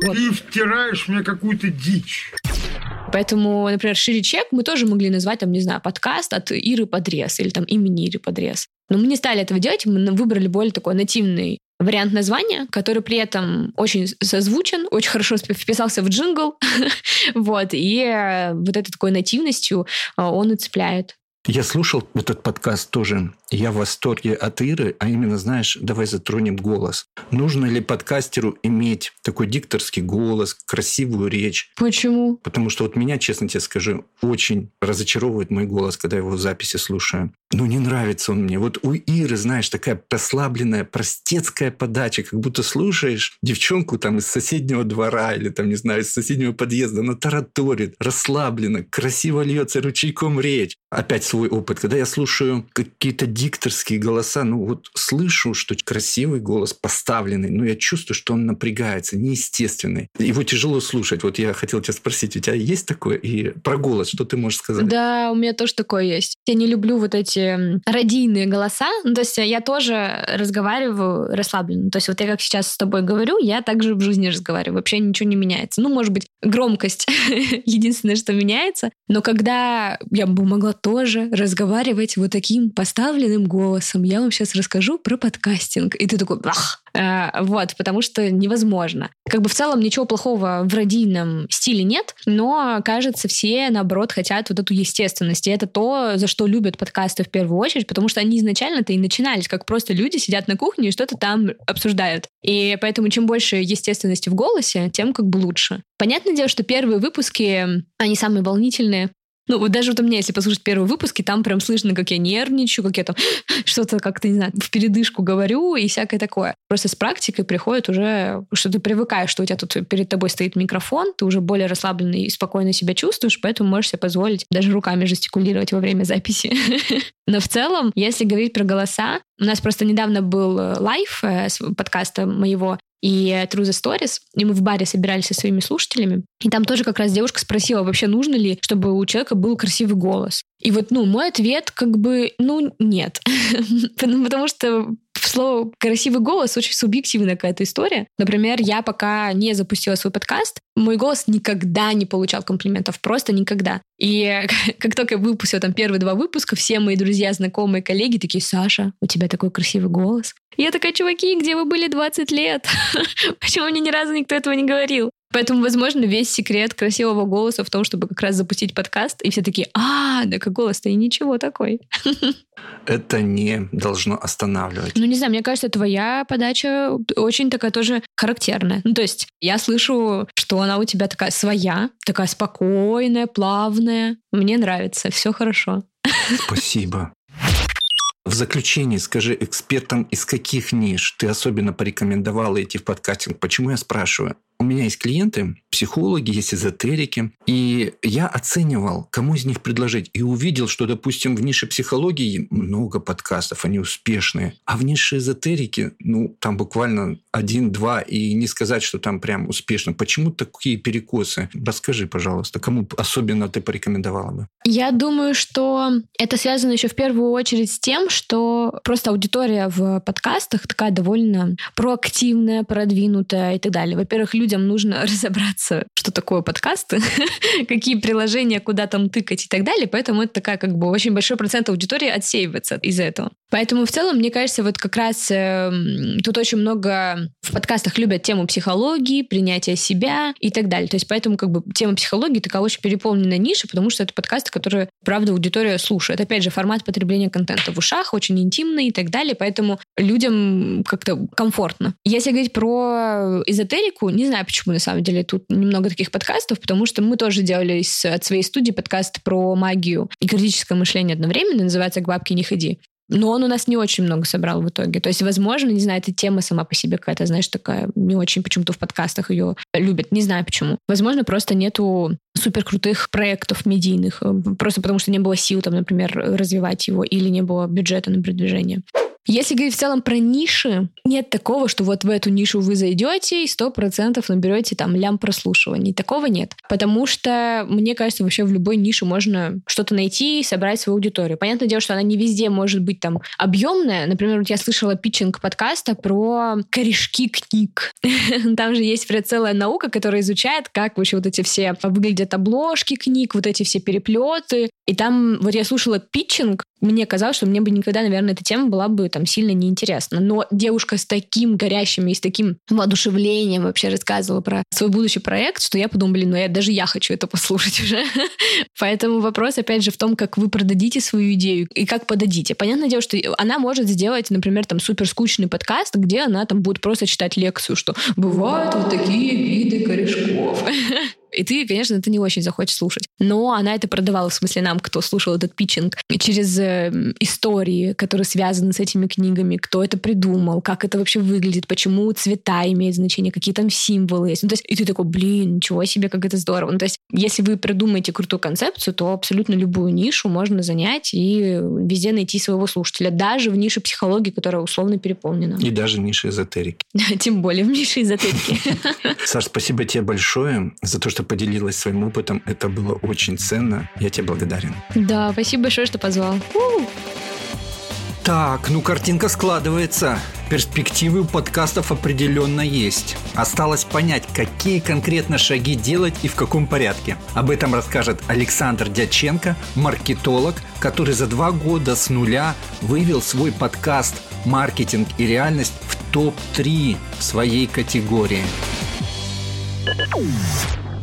Ты втираешь мне какую-то дичь. Поэтому, например, шире чек мы тоже могли назвать, там, не знаю, подкаст от Иры Подрез или там имени Иры Подрез. Но мы не стали этого делать, мы выбрали более такой нативный вариант названия, который при этом очень созвучен, очень хорошо вписался в джингл, вот, и э, вот этой такой нативностью э, он и цепляет. Я слушал этот подкаст тоже. Я в восторге от Иры, а именно, знаешь, давай затронем голос. Нужно ли подкастеру иметь такой дикторский голос, красивую речь? Почему? Потому что вот меня, честно тебе скажу, очень разочаровывает мой голос, когда я его в записи слушаю. Ну, не нравится он мне. Вот у Иры, знаешь, такая прослабленная, простецкая подача, как будто слушаешь девчонку там из соседнего двора или там, не знаю, из соседнего подъезда. Она тараторит, расслабленно, красиво льется ручейком речь. Опять свой опыт. Когда я слушаю какие-то дикторские голоса, ну вот слышу, что красивый голос поставленный, но я чувствую, что он напрягается, неестественный. Его тяжело слушать. Вот я хотел тебя спросить, у тебя есть такое? И про голос, что ты можешь сказать? Да, у меня тоже такое есть. Я не люблю вот эти радийные голоса. Ну, то есть я тоже разговариваю расслабленно. То есть вот я как сейчас с тобой говорю, я также в жизни разговариваю. Вообще ничего не меняется. Ну, может быть, громкость единственное, что меняется. Но когда я бы могла тоже разговаривать вот таким поставленным голосом. Я вам сейчас расскажу про подкастинг. И ты такой, Ах! А, вот, потому что невозможно. Как бы в целом ничего плохого в радийном стиле нет, но, кажется, все, наоборот, хотят вот эту естественность. И это то, за что любят подкасты в первую очередь, потому что они изначально-то и начинались, как просто люди сидят на кухне и что-то там обсуждают. И поэтому чем больше естественности в голосе, тем как бы лучше. Понятное дело, что первые выпуски, они самые волнительные, ну, вот даже вот у меня, если послушать первые выпуски, там прям слышно, как я нервничаю, как я там что-то как-то, не знаю, в передышку говорю и всякое такое. Просто с практикой приходит уже, что ты привыкаешь, что у тебя тут перед тобой стоит микрофон, ты уже более расслабленный и спокойно себя чувствуешь, поэтому можешь себе позволить даже руками жестикулировать во время записи. Но в целом, если говорить про голоса, у нас просто недавно был live э, подкаста моего, и True the Stories, и мы в баре собирались со своими слушателями, и там тоже как раз девушка спросила, вообще нужно ли, чтобы у человека был красивый голос. И вот, ну, мой ответ как бы, ну, нет. Потому что слово «красивый голос» очень субъективная какая-то история. Например, я пока не запустила свой подкаст, мой голос никогда не получал комплиментов, просто никогда. И как только я выпустила там первые два выпуска, все мои друзья, знакомые, коллеги такие, Саша, у тебя такой красивый голос. Я такая, чуваки, где вы были 20 лет? Почему мне ни разу никто этого не говорил? Поэтому, возможно, весь секрет красивого голоса в том, чтобы как раз запустить подкаст, и все такие, а, да как голос-то и ничего такой. Это не должно останавливать. Ну, не знаю, мне кажется, твоя подача очень такая тоже характерная. Ну, то есть я слышу, что она у тебя такая своя, такая спокойная, плавная. Мне нравится, все хорошо. Спасибо. В заключение скажи экспертам, из каких ниш ты особенно порекомендовала идти в подкастинг. Почему я спрашиваю? У меня есть клиенты, психологи, есть эзотерики, и я оценивал, кому из них предложить, и увидел, что, допустим, в нише психологии много подкастов, они успешные, а в нише эзотерики, ну, там буквально один-два, и не сказать, что там прям успешно. Почему такие перекосы? Расскажи, пожалуйста, кому особенно ты порекомендовала бы? Я думаю, что это связано еще в первую очередь с тем, что просто аудитория в подкастах такая довольно проактивная, продвинутая и так далее. Во-первых, люди людям нужно разобраться, что такое подкасты, какие приложения, куда там тыкать и так далее. Поэтому это такая как бы очень большой процент аудитории отсеивается из-за этого. Поэтому в целом, мне кажется, вот как раз э, тут очень много в подкастах любят тему психологии, принятия себя и так далее. То есть поэтому как бы тема психологии такая очень переполненная ниша, потому что это подкасты, которые, правда, аудитория слушает. Опять же, формат потребления контента в ушах очень интимный и так далее, поэтому людям как-то комфортно. Если говорить про эзотерику, не знаю, почему на самом деле тут немного таких подкастов, потому что мы тоже делали с, от своей студии подкаст про магию и критическое мышление одновременно, называется «К бабке не ходи». Но он у нас не очень много собрал в итоге. То есть, возможно, не знаю, эта тема сама по себе какая-то, знаешь, такая, не очень почему-то в подкастах ее любят. Не знаю почему. Возможно, просто нету супер крутых проектов медийных, э, просто потому что не было сил, там, например, развивать его, или не было бюджета на продвижение. Если говорить в целом про ниши, нет такого, что вот в эту нишу вы зайдете и сто процентов наберете там лям прослушиваний. Такого нет. Потому что, мне кажется, вообще в любой нише можно что-то найти и собрать свою аудиторию. Понятное дело, что она не везде может быть там объемная. Например, вот я слышала питчинг подкаста про корешки книг. Там же есть целая наука, которая изучает, как вообще вот эти все выглядят обложки книг, вот эти все переплеты. И там, вот я слушала питчинг, мне казалось, что мне бы никогда, наверное, эта тема была бы там сильно неинтересна. Но девушка с таким горящим и с таким воодушевлением вообще рассказывала про свой будущий проект, что я подумала, блин, ну я, даже я хочу это послушать уже. Поэтому вопрос, опять же, в том, как вы продадите свою идею и как подадите. Понятное дело, что она может сделать, например, там супер скучный подкаст, где она там будет просто читать лекцию, что бывают вот такие виды корешков. И ты, конечно, это не очень захочешь слушать. Но она это продавала, в смысле нам, кто слушал этот питчинг, через э, истории, которые связаны с этими книгами, кто это придумал, как это вообще выглядит, почему цвета имеют значение, какие там символы есть. Ну, то есть, и ты такой, блин, ничего себе, как это здорово. Ну, то есть, если вы придумаете крутую концепцию, то абсолютно любую нишу можно занять и везде найти своего слушателя, даже в нише психологии, которая условно переполнена. И даже в нише эзотерики. Тем более в нише эзотерики. Саш, спасибо тебе большое за то, что что поделилась своим опытом. Это было очень ценно. Я тебе благодарен. Да, спасибо большое, что позвал. У-у-у. Так, ну картинка складывается. Перспективы у подкастов определенно есть. Осталось понять, какие конкретно шаги делать и в каком порядке. Об этом расскажет Александр Дяченко, маркетолог, который за два года с нуля вывел свой подкаст «Маркетинг и реальность» в топ-3 своей категории.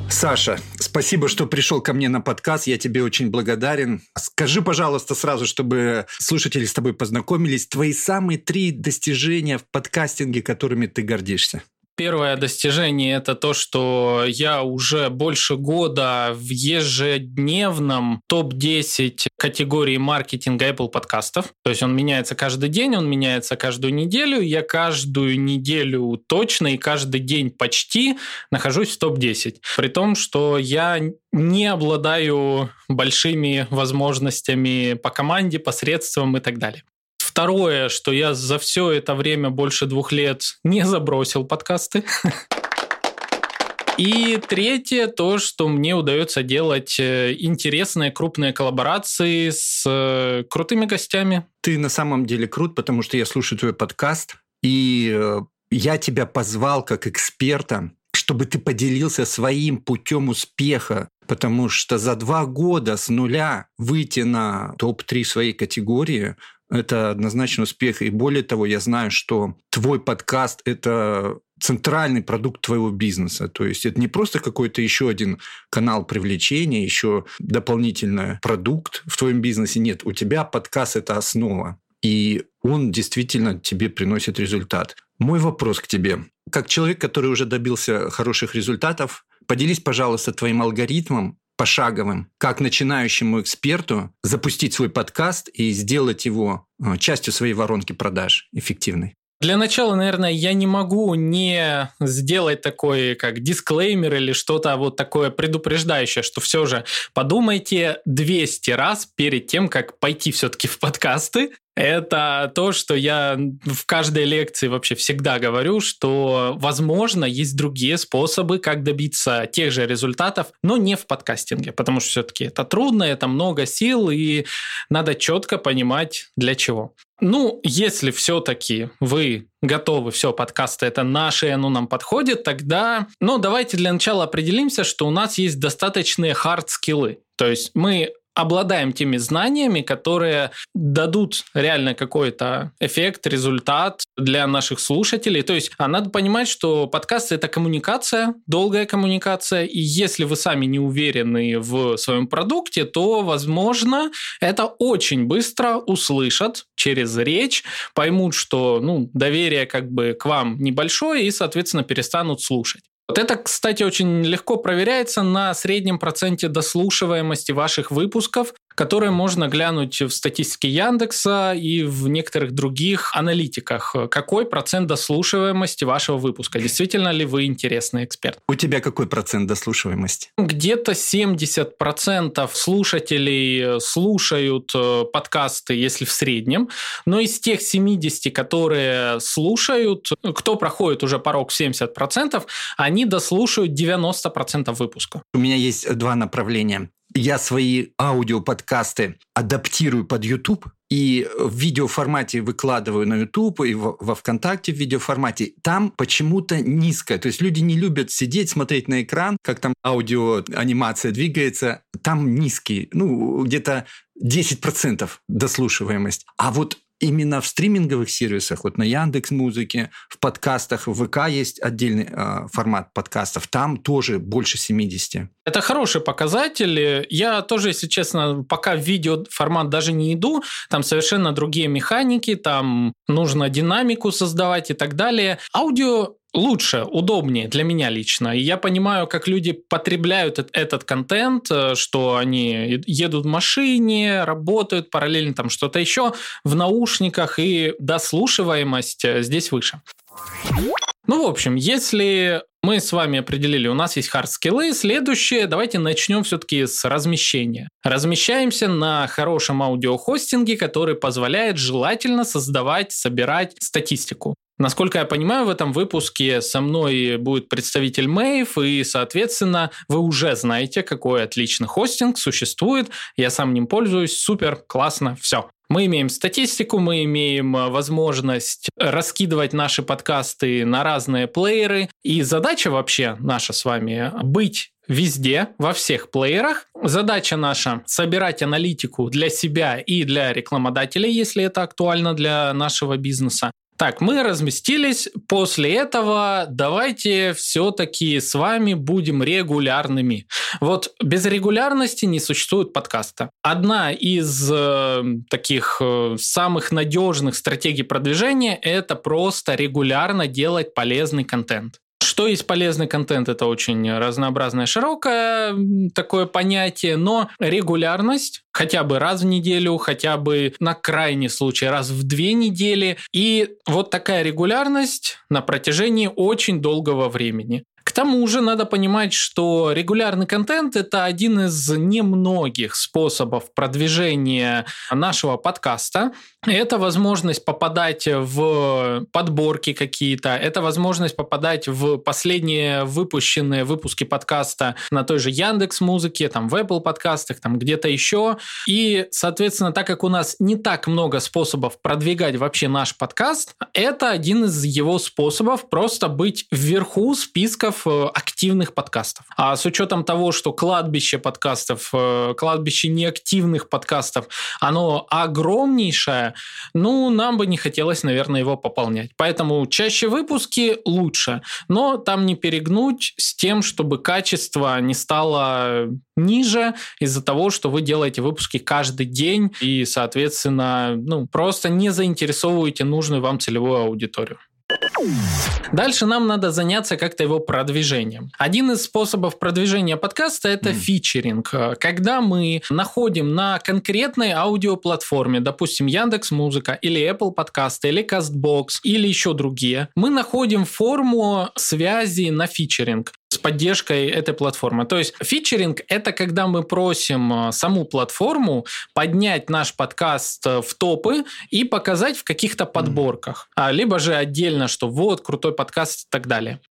Саша, спасибо, что пришел ко мне на подкаст. Я тебе очень благодарен. Скажи, пожалуйста, сразу, чтобы слушатели с тобой познакомились, твои самые три достижения в подкастинге, которыми ты гордишься. Первое достижение это то, что я уже больше года в ежедневном топ-10 категории маркетинга Apple подкастов. То есть он меняется каждый день, он меняется каждую неделю. Я каждую неделю точно и каждый день почти нахожусь в топ-10. При том, что я не обладаю большими возможностями по команде, посредством и так далее. Второе, что я за все это время больше двух лет не забросил подкасты. И третье, то, что мне удается делать э, интересные крупные коллаборации с э, крутыми гостями. Ты на самом деле крут, потому что я слушаю твой подкаст, и э, я тебя позвал как эксперта, чтобы ты поделился своим путем успеха, потому что за два года с нуля выйти на топ-3 своей категории это однозначно успех. И более того, я знаю, что твой подкаст – это центральный продукт твоего бизнеса. То есть это не просто какой-то еще один канал привлечения, еще дополнительный продукт в твоем бизнесе. Нет, у тебя подкаст – это основа. И он действительно тебе приносит результат. Мой вопрос к тебе. Как человек, который уже добился хороших результатов, поделись, пожалуйста, твоим алгоритмом, пошаговым, как начинающему эксперту запустить свой подкаст и сделать его э, частью своей воронки продаж эффективной? Для начала, наверное, я не могу не сделать такой, как дисклеймер или что-то вот такое предупреждающее, что все же подумайте 200 раз перед тем, как пойти все-таки в подкасты, это то, что я в каждой лекции вообще всегда говорю, что, возможно, есть другие способы, как добиться тех же результатов, но не в подкастинге, потому что все-таки это трудно, это много сил, и надо четко понимать, для чего. Ну, если все-таки вы готовы, все, подкасты это наши, оно нам подходит, тогда, ну, давайте для начала определимся, что у нас есть достаточные хард-скиллы. То есть мы обладаем теми знаниями, которые дадут реально какой-то эффект, результат для наших слушателей. То есть а надо понимать, что подкаст — это коммуникация, долгая коммуникация, и если вы сами не уверены в своем продукте, то, возможно, это очень быстро услышат через речь, поймут, что ну, доверие как бы к вам небольшое и, соответственно, перестанут слушать. Вот это, кстати, очень легко проверяется на среднем проценте дослушиваемости ваших выпусков которые можно глянуть в статистике Яндекса и в некоторых других аналитиках. Какой процент дослушиваемости вашего выпуска? Действительно ли вы интересный эксперт? У тебя какой процент дослушиваемости? Где-то 70% слушателей слушают э, подкасты, если в среднем, но из тех 70, которые слушают, кто проходит уже порог в 70%, они дослушают 90% выпуска. У меня есть два направления я свои аудиоподкасты адаптирую под YouTube и в видеоформате выкладываю на YouTube и во ВКонтакте в видеоформате. Там почему-то низкое. То есть люди не любят сидеть, смотреть на экран, как там аудиоанимация двигается. Там низкий, ну, где-то 10% дослушиваемость. А вот именно в стриминговых сервисах, вот на Яндекс Музыке, в подкастах, в ВК есть отдельный э, формат подкастов, там тоже больше 70. Это хороший показатель. Я тоже, если честно, пока в видео формат даже не иду, там совершенно другие механики, там нужно динамику создавать и так далее. Аудио лучше, удобнее для меня лично. И я понимаю, как люди потребляют этот контент, э, что они едут в машине, работают параллельно там что-то еще в наушниках, и дослушиваемость э, здесь выше. Ну, в общем, если мы с вами определили, у нас есть хард-скиллы, следующее, давайте начнем все-таки с размещения. Размещаемся на хорошем аудиохостинге, который позволяет желательно создавать, собирать статистику. Насколько я понимаю, в этом выпуске со мной будет представитель Мэйв, и, соответственно, вы уже знаете, какой отличный хостинг существует. Я сам ним пользуюсь, супер, классно, все. Мы имеем статистику, мы имеем э, возможность раскидывать наши подкасты на разные плееры. И задача вообще наша с вами быть везде, во всех плеерах. Задача наша – собирать аналитику для себя и для рекламодателей, если это актуально для нашего бизнеса. Так, мы разместились. После этого давайте все-таки с вами будем регулярными. Вот без регулярности не существует подкаста. Одна из э, таких э, самых надежных стратегий продвижения – это просто регулярно делать полезный контент. Что есть полезный контент? Это очень разнообразное, широкое такое понятие, но регулярность хотя бы раз в неделю, хотя бы на крайний случай раз в две недели. И вот такая регулярность на протяжении очень долгого времени. К тому же надо понимать, что регулярный контент – это один из немногих способов продвижения нашего подкаста. Это возможность попадать в подборки какие-то, это возможность попадать в последние выпущенные выпуски подкаста на той же Яндекс Музыке, там в Apple подкастах, там где-то еще. И, соответственно, так как у нас не так много способов продвигать вообще наш подкаст, это один из его способов просто быть вверху списков э, активных подкастов. А с учетом того, что кладбище подкастов, э, кладбище неактивных подкастов, оно огромнейшее, ну, нам бы не хотелось, наверное, его пополнять. Поэтому чаще выпуски лучше, но там не перегнуть с тем, чтобы качество не стало ниже из-за того, что вы делаете выпуски каждый день и, соответственно, ну, просто не заинтересовываете нужную вам целевую аудиторию. Дальше нам надо заняться как-то его продвижением. Один из способов продвижения подкаста это mm. фичеринг, когда мы находим на конкретной аудиоплатформе, допустим, Яндекс Музыка или Apple подкасты или Castbox или еще другие, мы находим форму связи на фичеринг с поддержкой этой платформы. То есть фичеринг — это когда мы просим э, саму платформу поднять наш подкаст э, в топы и показать в каких-то подборках. А, либо же отдельно, что вот, крутой подкаст и так далее.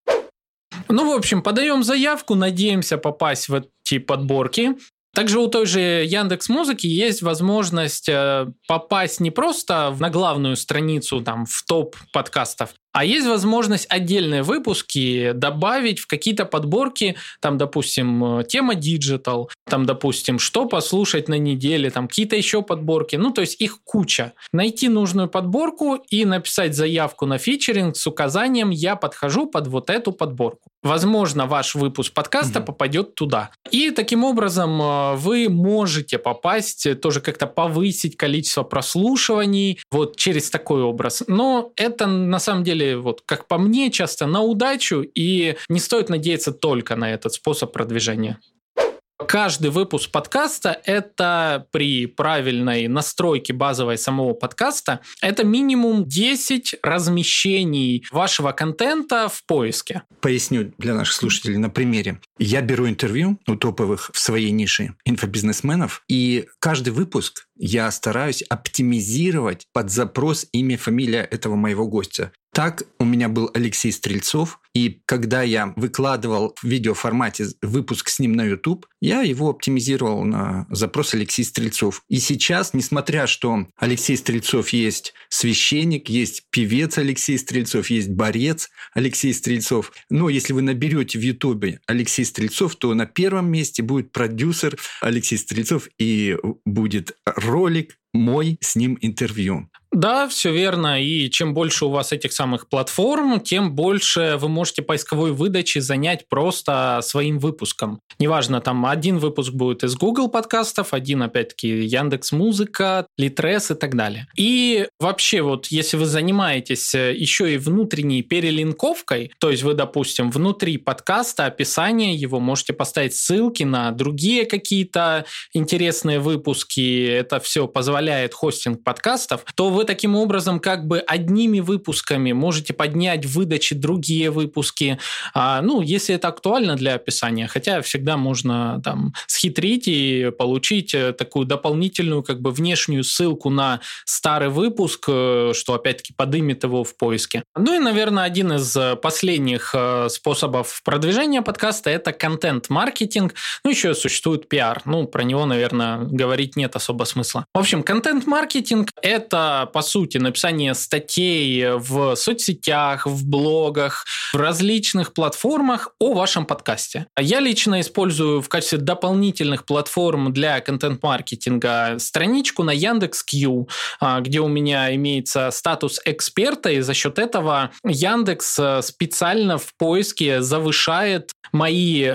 Ну, в общем, подаем заявку, надеемся попасть в эти подборки. Также у той же Яндекс Музыки есть возможность э, попасть не просто на главную страницу, там, в топ подкастов, а есть возможность отдельные выпуски добавить в какие-то подборки, там, допустим, тема digital, там, допустим, что послушать на неделе, там, какие-то еще подборки. Ну, то есть их куча. Найти нужную подборку и написать заявку на featuring с указанием «Я подхожу под вот эту подборку». Возможно, ваш выпуск подкаста угу. попадет туда. И таким образом э, вы можете попасть, тоже как-то повысить количество прослушиваний вот через такой образ. Но это на самом деле вот как по мне, часто на удачу, и не стоит надеяться только на этот способ продвижения. Каждый выпуск подкаста – это при правильной настройке базовой самого подкаста, это минимум 10 размещений вашего контента в поиске. Поясню для наших слушателей на примере. Я беру интервью у топовых в своей нише инфобизнесменов, и каждый выпуск я стараюсь оптимизировать под запрос имя, фамилия этого моего гостя. Так у меня был Алексей Стрельцов, и когда я выкладывал в видеоформате выпуск с ним на YouTube, я его оптимизировал на запрос Алексей Стрельцов. И сейчас, несмотря что Алексей Стрельцов есть священник, есть певец Алексей Стрельцов, есть борец Алексей Стрельцов, но если вы наберете в YouTube Алексей Стрельцов, то на первом месте будет продюсер Алексей Стрельцов и будет ролик мой с ним интервью. Да, все верно. И чем больше у вас этих самых платформ, тем больше вы можете поисковой выдачи занять просто своим выпуском. Неважно, там один выпуск будет из Google подкастов, один, опять-таки, Яндекс Музыка, Литрес и так далее. И вообще, вот если вы занимаетесь э, еще и внутренней перелинковкой, то есть вы, допустим, внутри подкаста, описание его, можете поставить ссылки на другие какие-то интересные выпуски, это все позволяет хостинг подкастов, то вы таким образом как бы одними выпусками можете поднять в выдаче другие выпуски. А, ну, если это актуально для описания, хотя всегда можно там схитрить и получить э, такую дополнительную как бы внешнюю ссылку на старый выпуск, э, что опять-таки подымет его в поиске. Ну и, наверное, один из э, последних способов продвижения подкаста – это контент-маркетинг. Ну, еще существует пиар. Ну, про него, наверное, говорить нет особо смысла. В общем, контент-маркетинг – это по сути, написание статей в соцсетях, в блогах, в различных платформах о вашем подкасте. Я лично использую в качестве дополнительных платформ для контент-маркетинга страничку на Яндекс.Кью, а, где у меня имеется статус эксперта, и за счет этого Яндекс э, специально в поиске завышает мои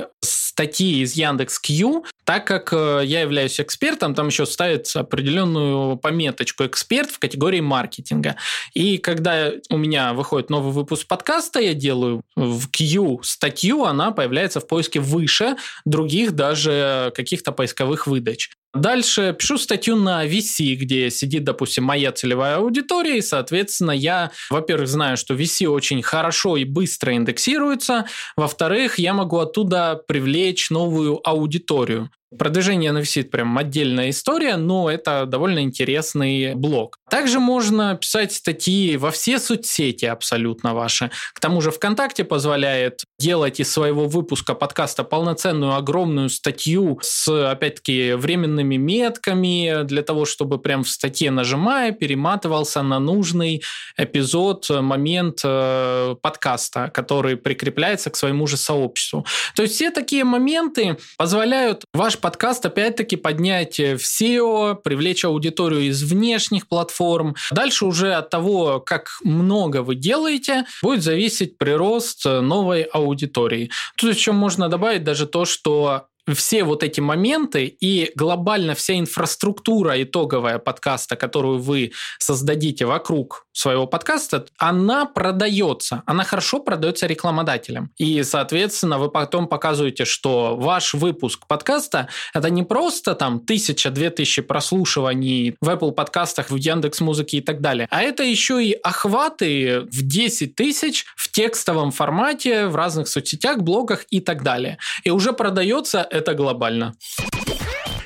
статьи из Яндекс.Кью, так как э, я являюсь экспертом, там еще ставится определенную пометочку «эксперт» в категории маркетинга. И когда у меня выходит новый выпуск подкаста, я делаю в Q статью, она появляется в поиске выше других даже каких-то поисковых выдач. Дальше пишу статью на VC, где сидит, допустим, моя целевая аудитория, и, соответственно, я, во-первых, знаю, что VC очень хорошо и быстро индексируется, во-вторых, я могу оттуда привлечь новую аудиторию. Продвижение на VC прям отдельная история, но это довольно интересный блок. Также можно писать статьи во все соцсети абсолютно ваши. К тому же ВКонтакте позволяет делать из своего выпуска подкаста полноценную огромную статью с, опять-таки, временными метками для того, чтобы прям в статье нажимая перематывался на нужный эпизод, момент э, подкаста, который прикрепляется к своему же сообществу. То есть все такие моменты позволяют ваш подкаст опять-таки поднять в SEO, привлечь аудиторию из внешних платформ. Дальше уже от того, как много вы делаете, будет зависеть прирост новой аудитории. Тут еще можно добавить даже то, что все вот эти моменты и глобально вся инфраструктура итоговая подкаста, которую вы создадите вокруг своего подкаста, она продается. Она хорошо продается рекламодателям. И, соответственно, вы потом показываете, что ваш выпуск подкаста – это не просто там тысяча, две тысячи прослушиваний в Apple подкастах, в Яндекс Музыке и так далее, а это еще и охваты в 10 тысяч в текстовом формате, в разных соцсетях, блогах и так далее. И уже продается это глобально.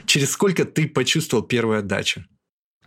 Через сколько ты почувствовал первую отдачу?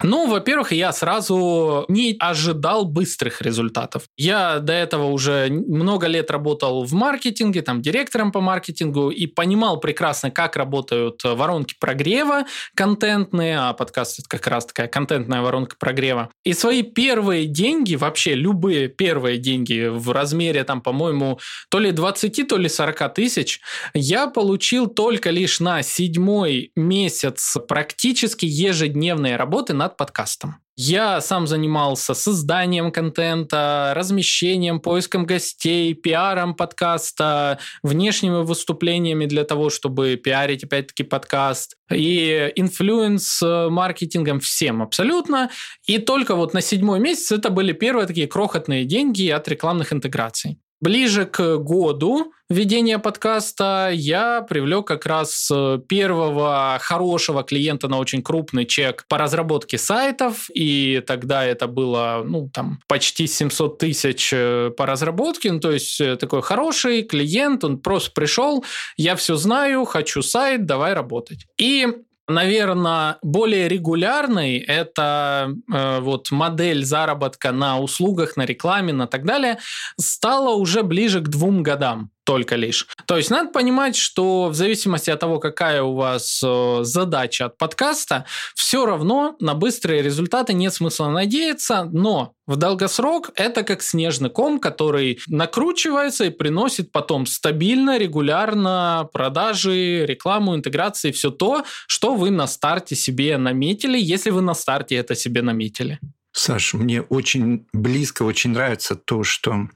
Ну, во-первых, я сразу не ожидал быстрых результатов. Я до этого уже много лет работал в маркетинге, там, директором по маркетингу, и понимал прекрасно, как работают воронки прогрева контентные, а подкаст это как раз такая контентная воронка прогрева. И свои первые деньги, вообще любые первые деньги в размере, там, по-моему, то ли 20, то ли 40 тысяч, я получил только лишь на седьмой месяц практически ежедневной работы на над подкастом. Я сам занимался созданием контента, размещением, поиском гостей, пиаром подкаста, внешними выступлениями для того, чтобы пиарить опять-таки подкаст, и инфлюенс-маркетингом всем абсолютно. И только вот на седьмой месяц это были первые такие крохотные деньги от рекламных интеграций. Ближе к году ведения подкаста я привлек как раз э, первого хорошего клиента на очень крупный чек по разработке сайтов, и тогда это было, ну, там, почти 700 тысяч э, по разработке, ну, то есть э, такой хороший клиент, он просто пришел, я все знаю, хочу сайт, давай работать. И Наверное, более регулярной это э, вот модель заработка на услугах, на рекламе, на так далее, стала уже ближе к двум годам только лишь. То есть надо понимать, что в зависимости от того, какая у вас э, задача от подкаста, все равно на быстрые результаты нет смысла надеяться, но в долгосрок это как снежный ком, который накручивается и приносит потом стабильно, регулярно продажи, рекламу, интеграции, все то, что вы на старте себе наметили, если вы на старте это себе наметили. Саш, мне очень близко, очень нравится то, что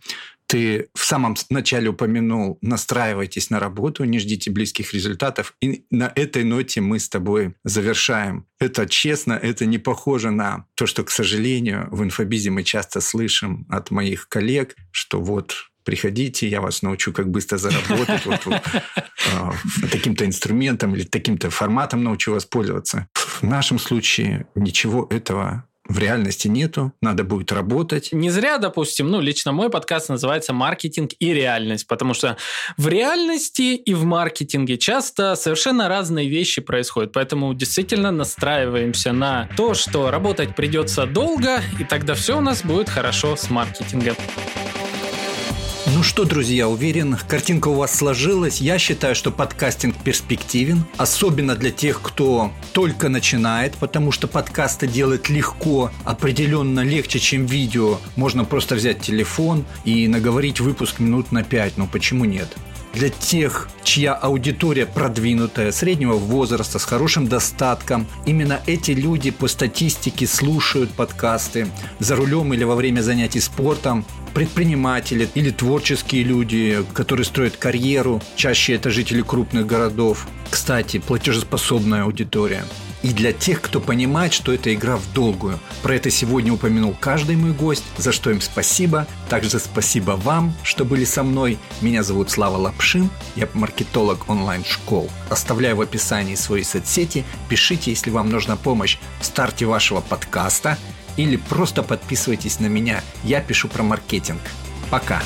ты в самом начале упомянул, настраивайтесь на работу, не ждите близких результатов. И на этой ноте мы с тобой завершаем. Это честно, это не похоже на то, что, к сожалению, в инфобизе мы часто слышим от моих коллег, что вот приходите, я вас научу, как быстро заработать вот, вот, а, таким-то инструментом или таким-то форматом научу вас пользоваться. В нашем случае ничего этого в реальности нету, надо будет работать. Не зря, допустим, ну, лично мой подкаст называется «Маркетинг и реальность», потому что в реальности и в маркетинге часто совершенно разные вещи происходят, поэтому действительно настраиваемся на то, что работать придется долго, и тогда все у нас будет хорошо с маркетингом. Ну что, друзья, уверен, картинка у вас сложилась. Я считаю, что подкастинг перспективен, особенно для тех, кто только начинает, потому что подкасты делать легко, определенно легче, чем видео. Можно просто взять телефон и наговорить выпуск минут на 5, ну почему нет? Для тех, чья аудитория продвинутая, среднего возраста, с хорошим достатком. Именно эти люди по статистике слушают подкасты за рулем или во время занятий спортом. Предприниматели или творческие люди, которые строят карьеру, чаще это жители крупных городов. Кстати, платежеспособная аудитория. И для тех, кто понимает, что это игра в долгую. Про это сегодня упомянул каждый мой гость, за что им спасибо. Также спасибо вам, что были со мной. Меня зовут Слава Лапшин, я маркетолог онлайн-школ. Оставляю в описании свои соцсети, пишите, если вам нужна помощь в старте вашего подкаста или просто подписывайтесь на меня. Я пишу про маркетинг. Пока.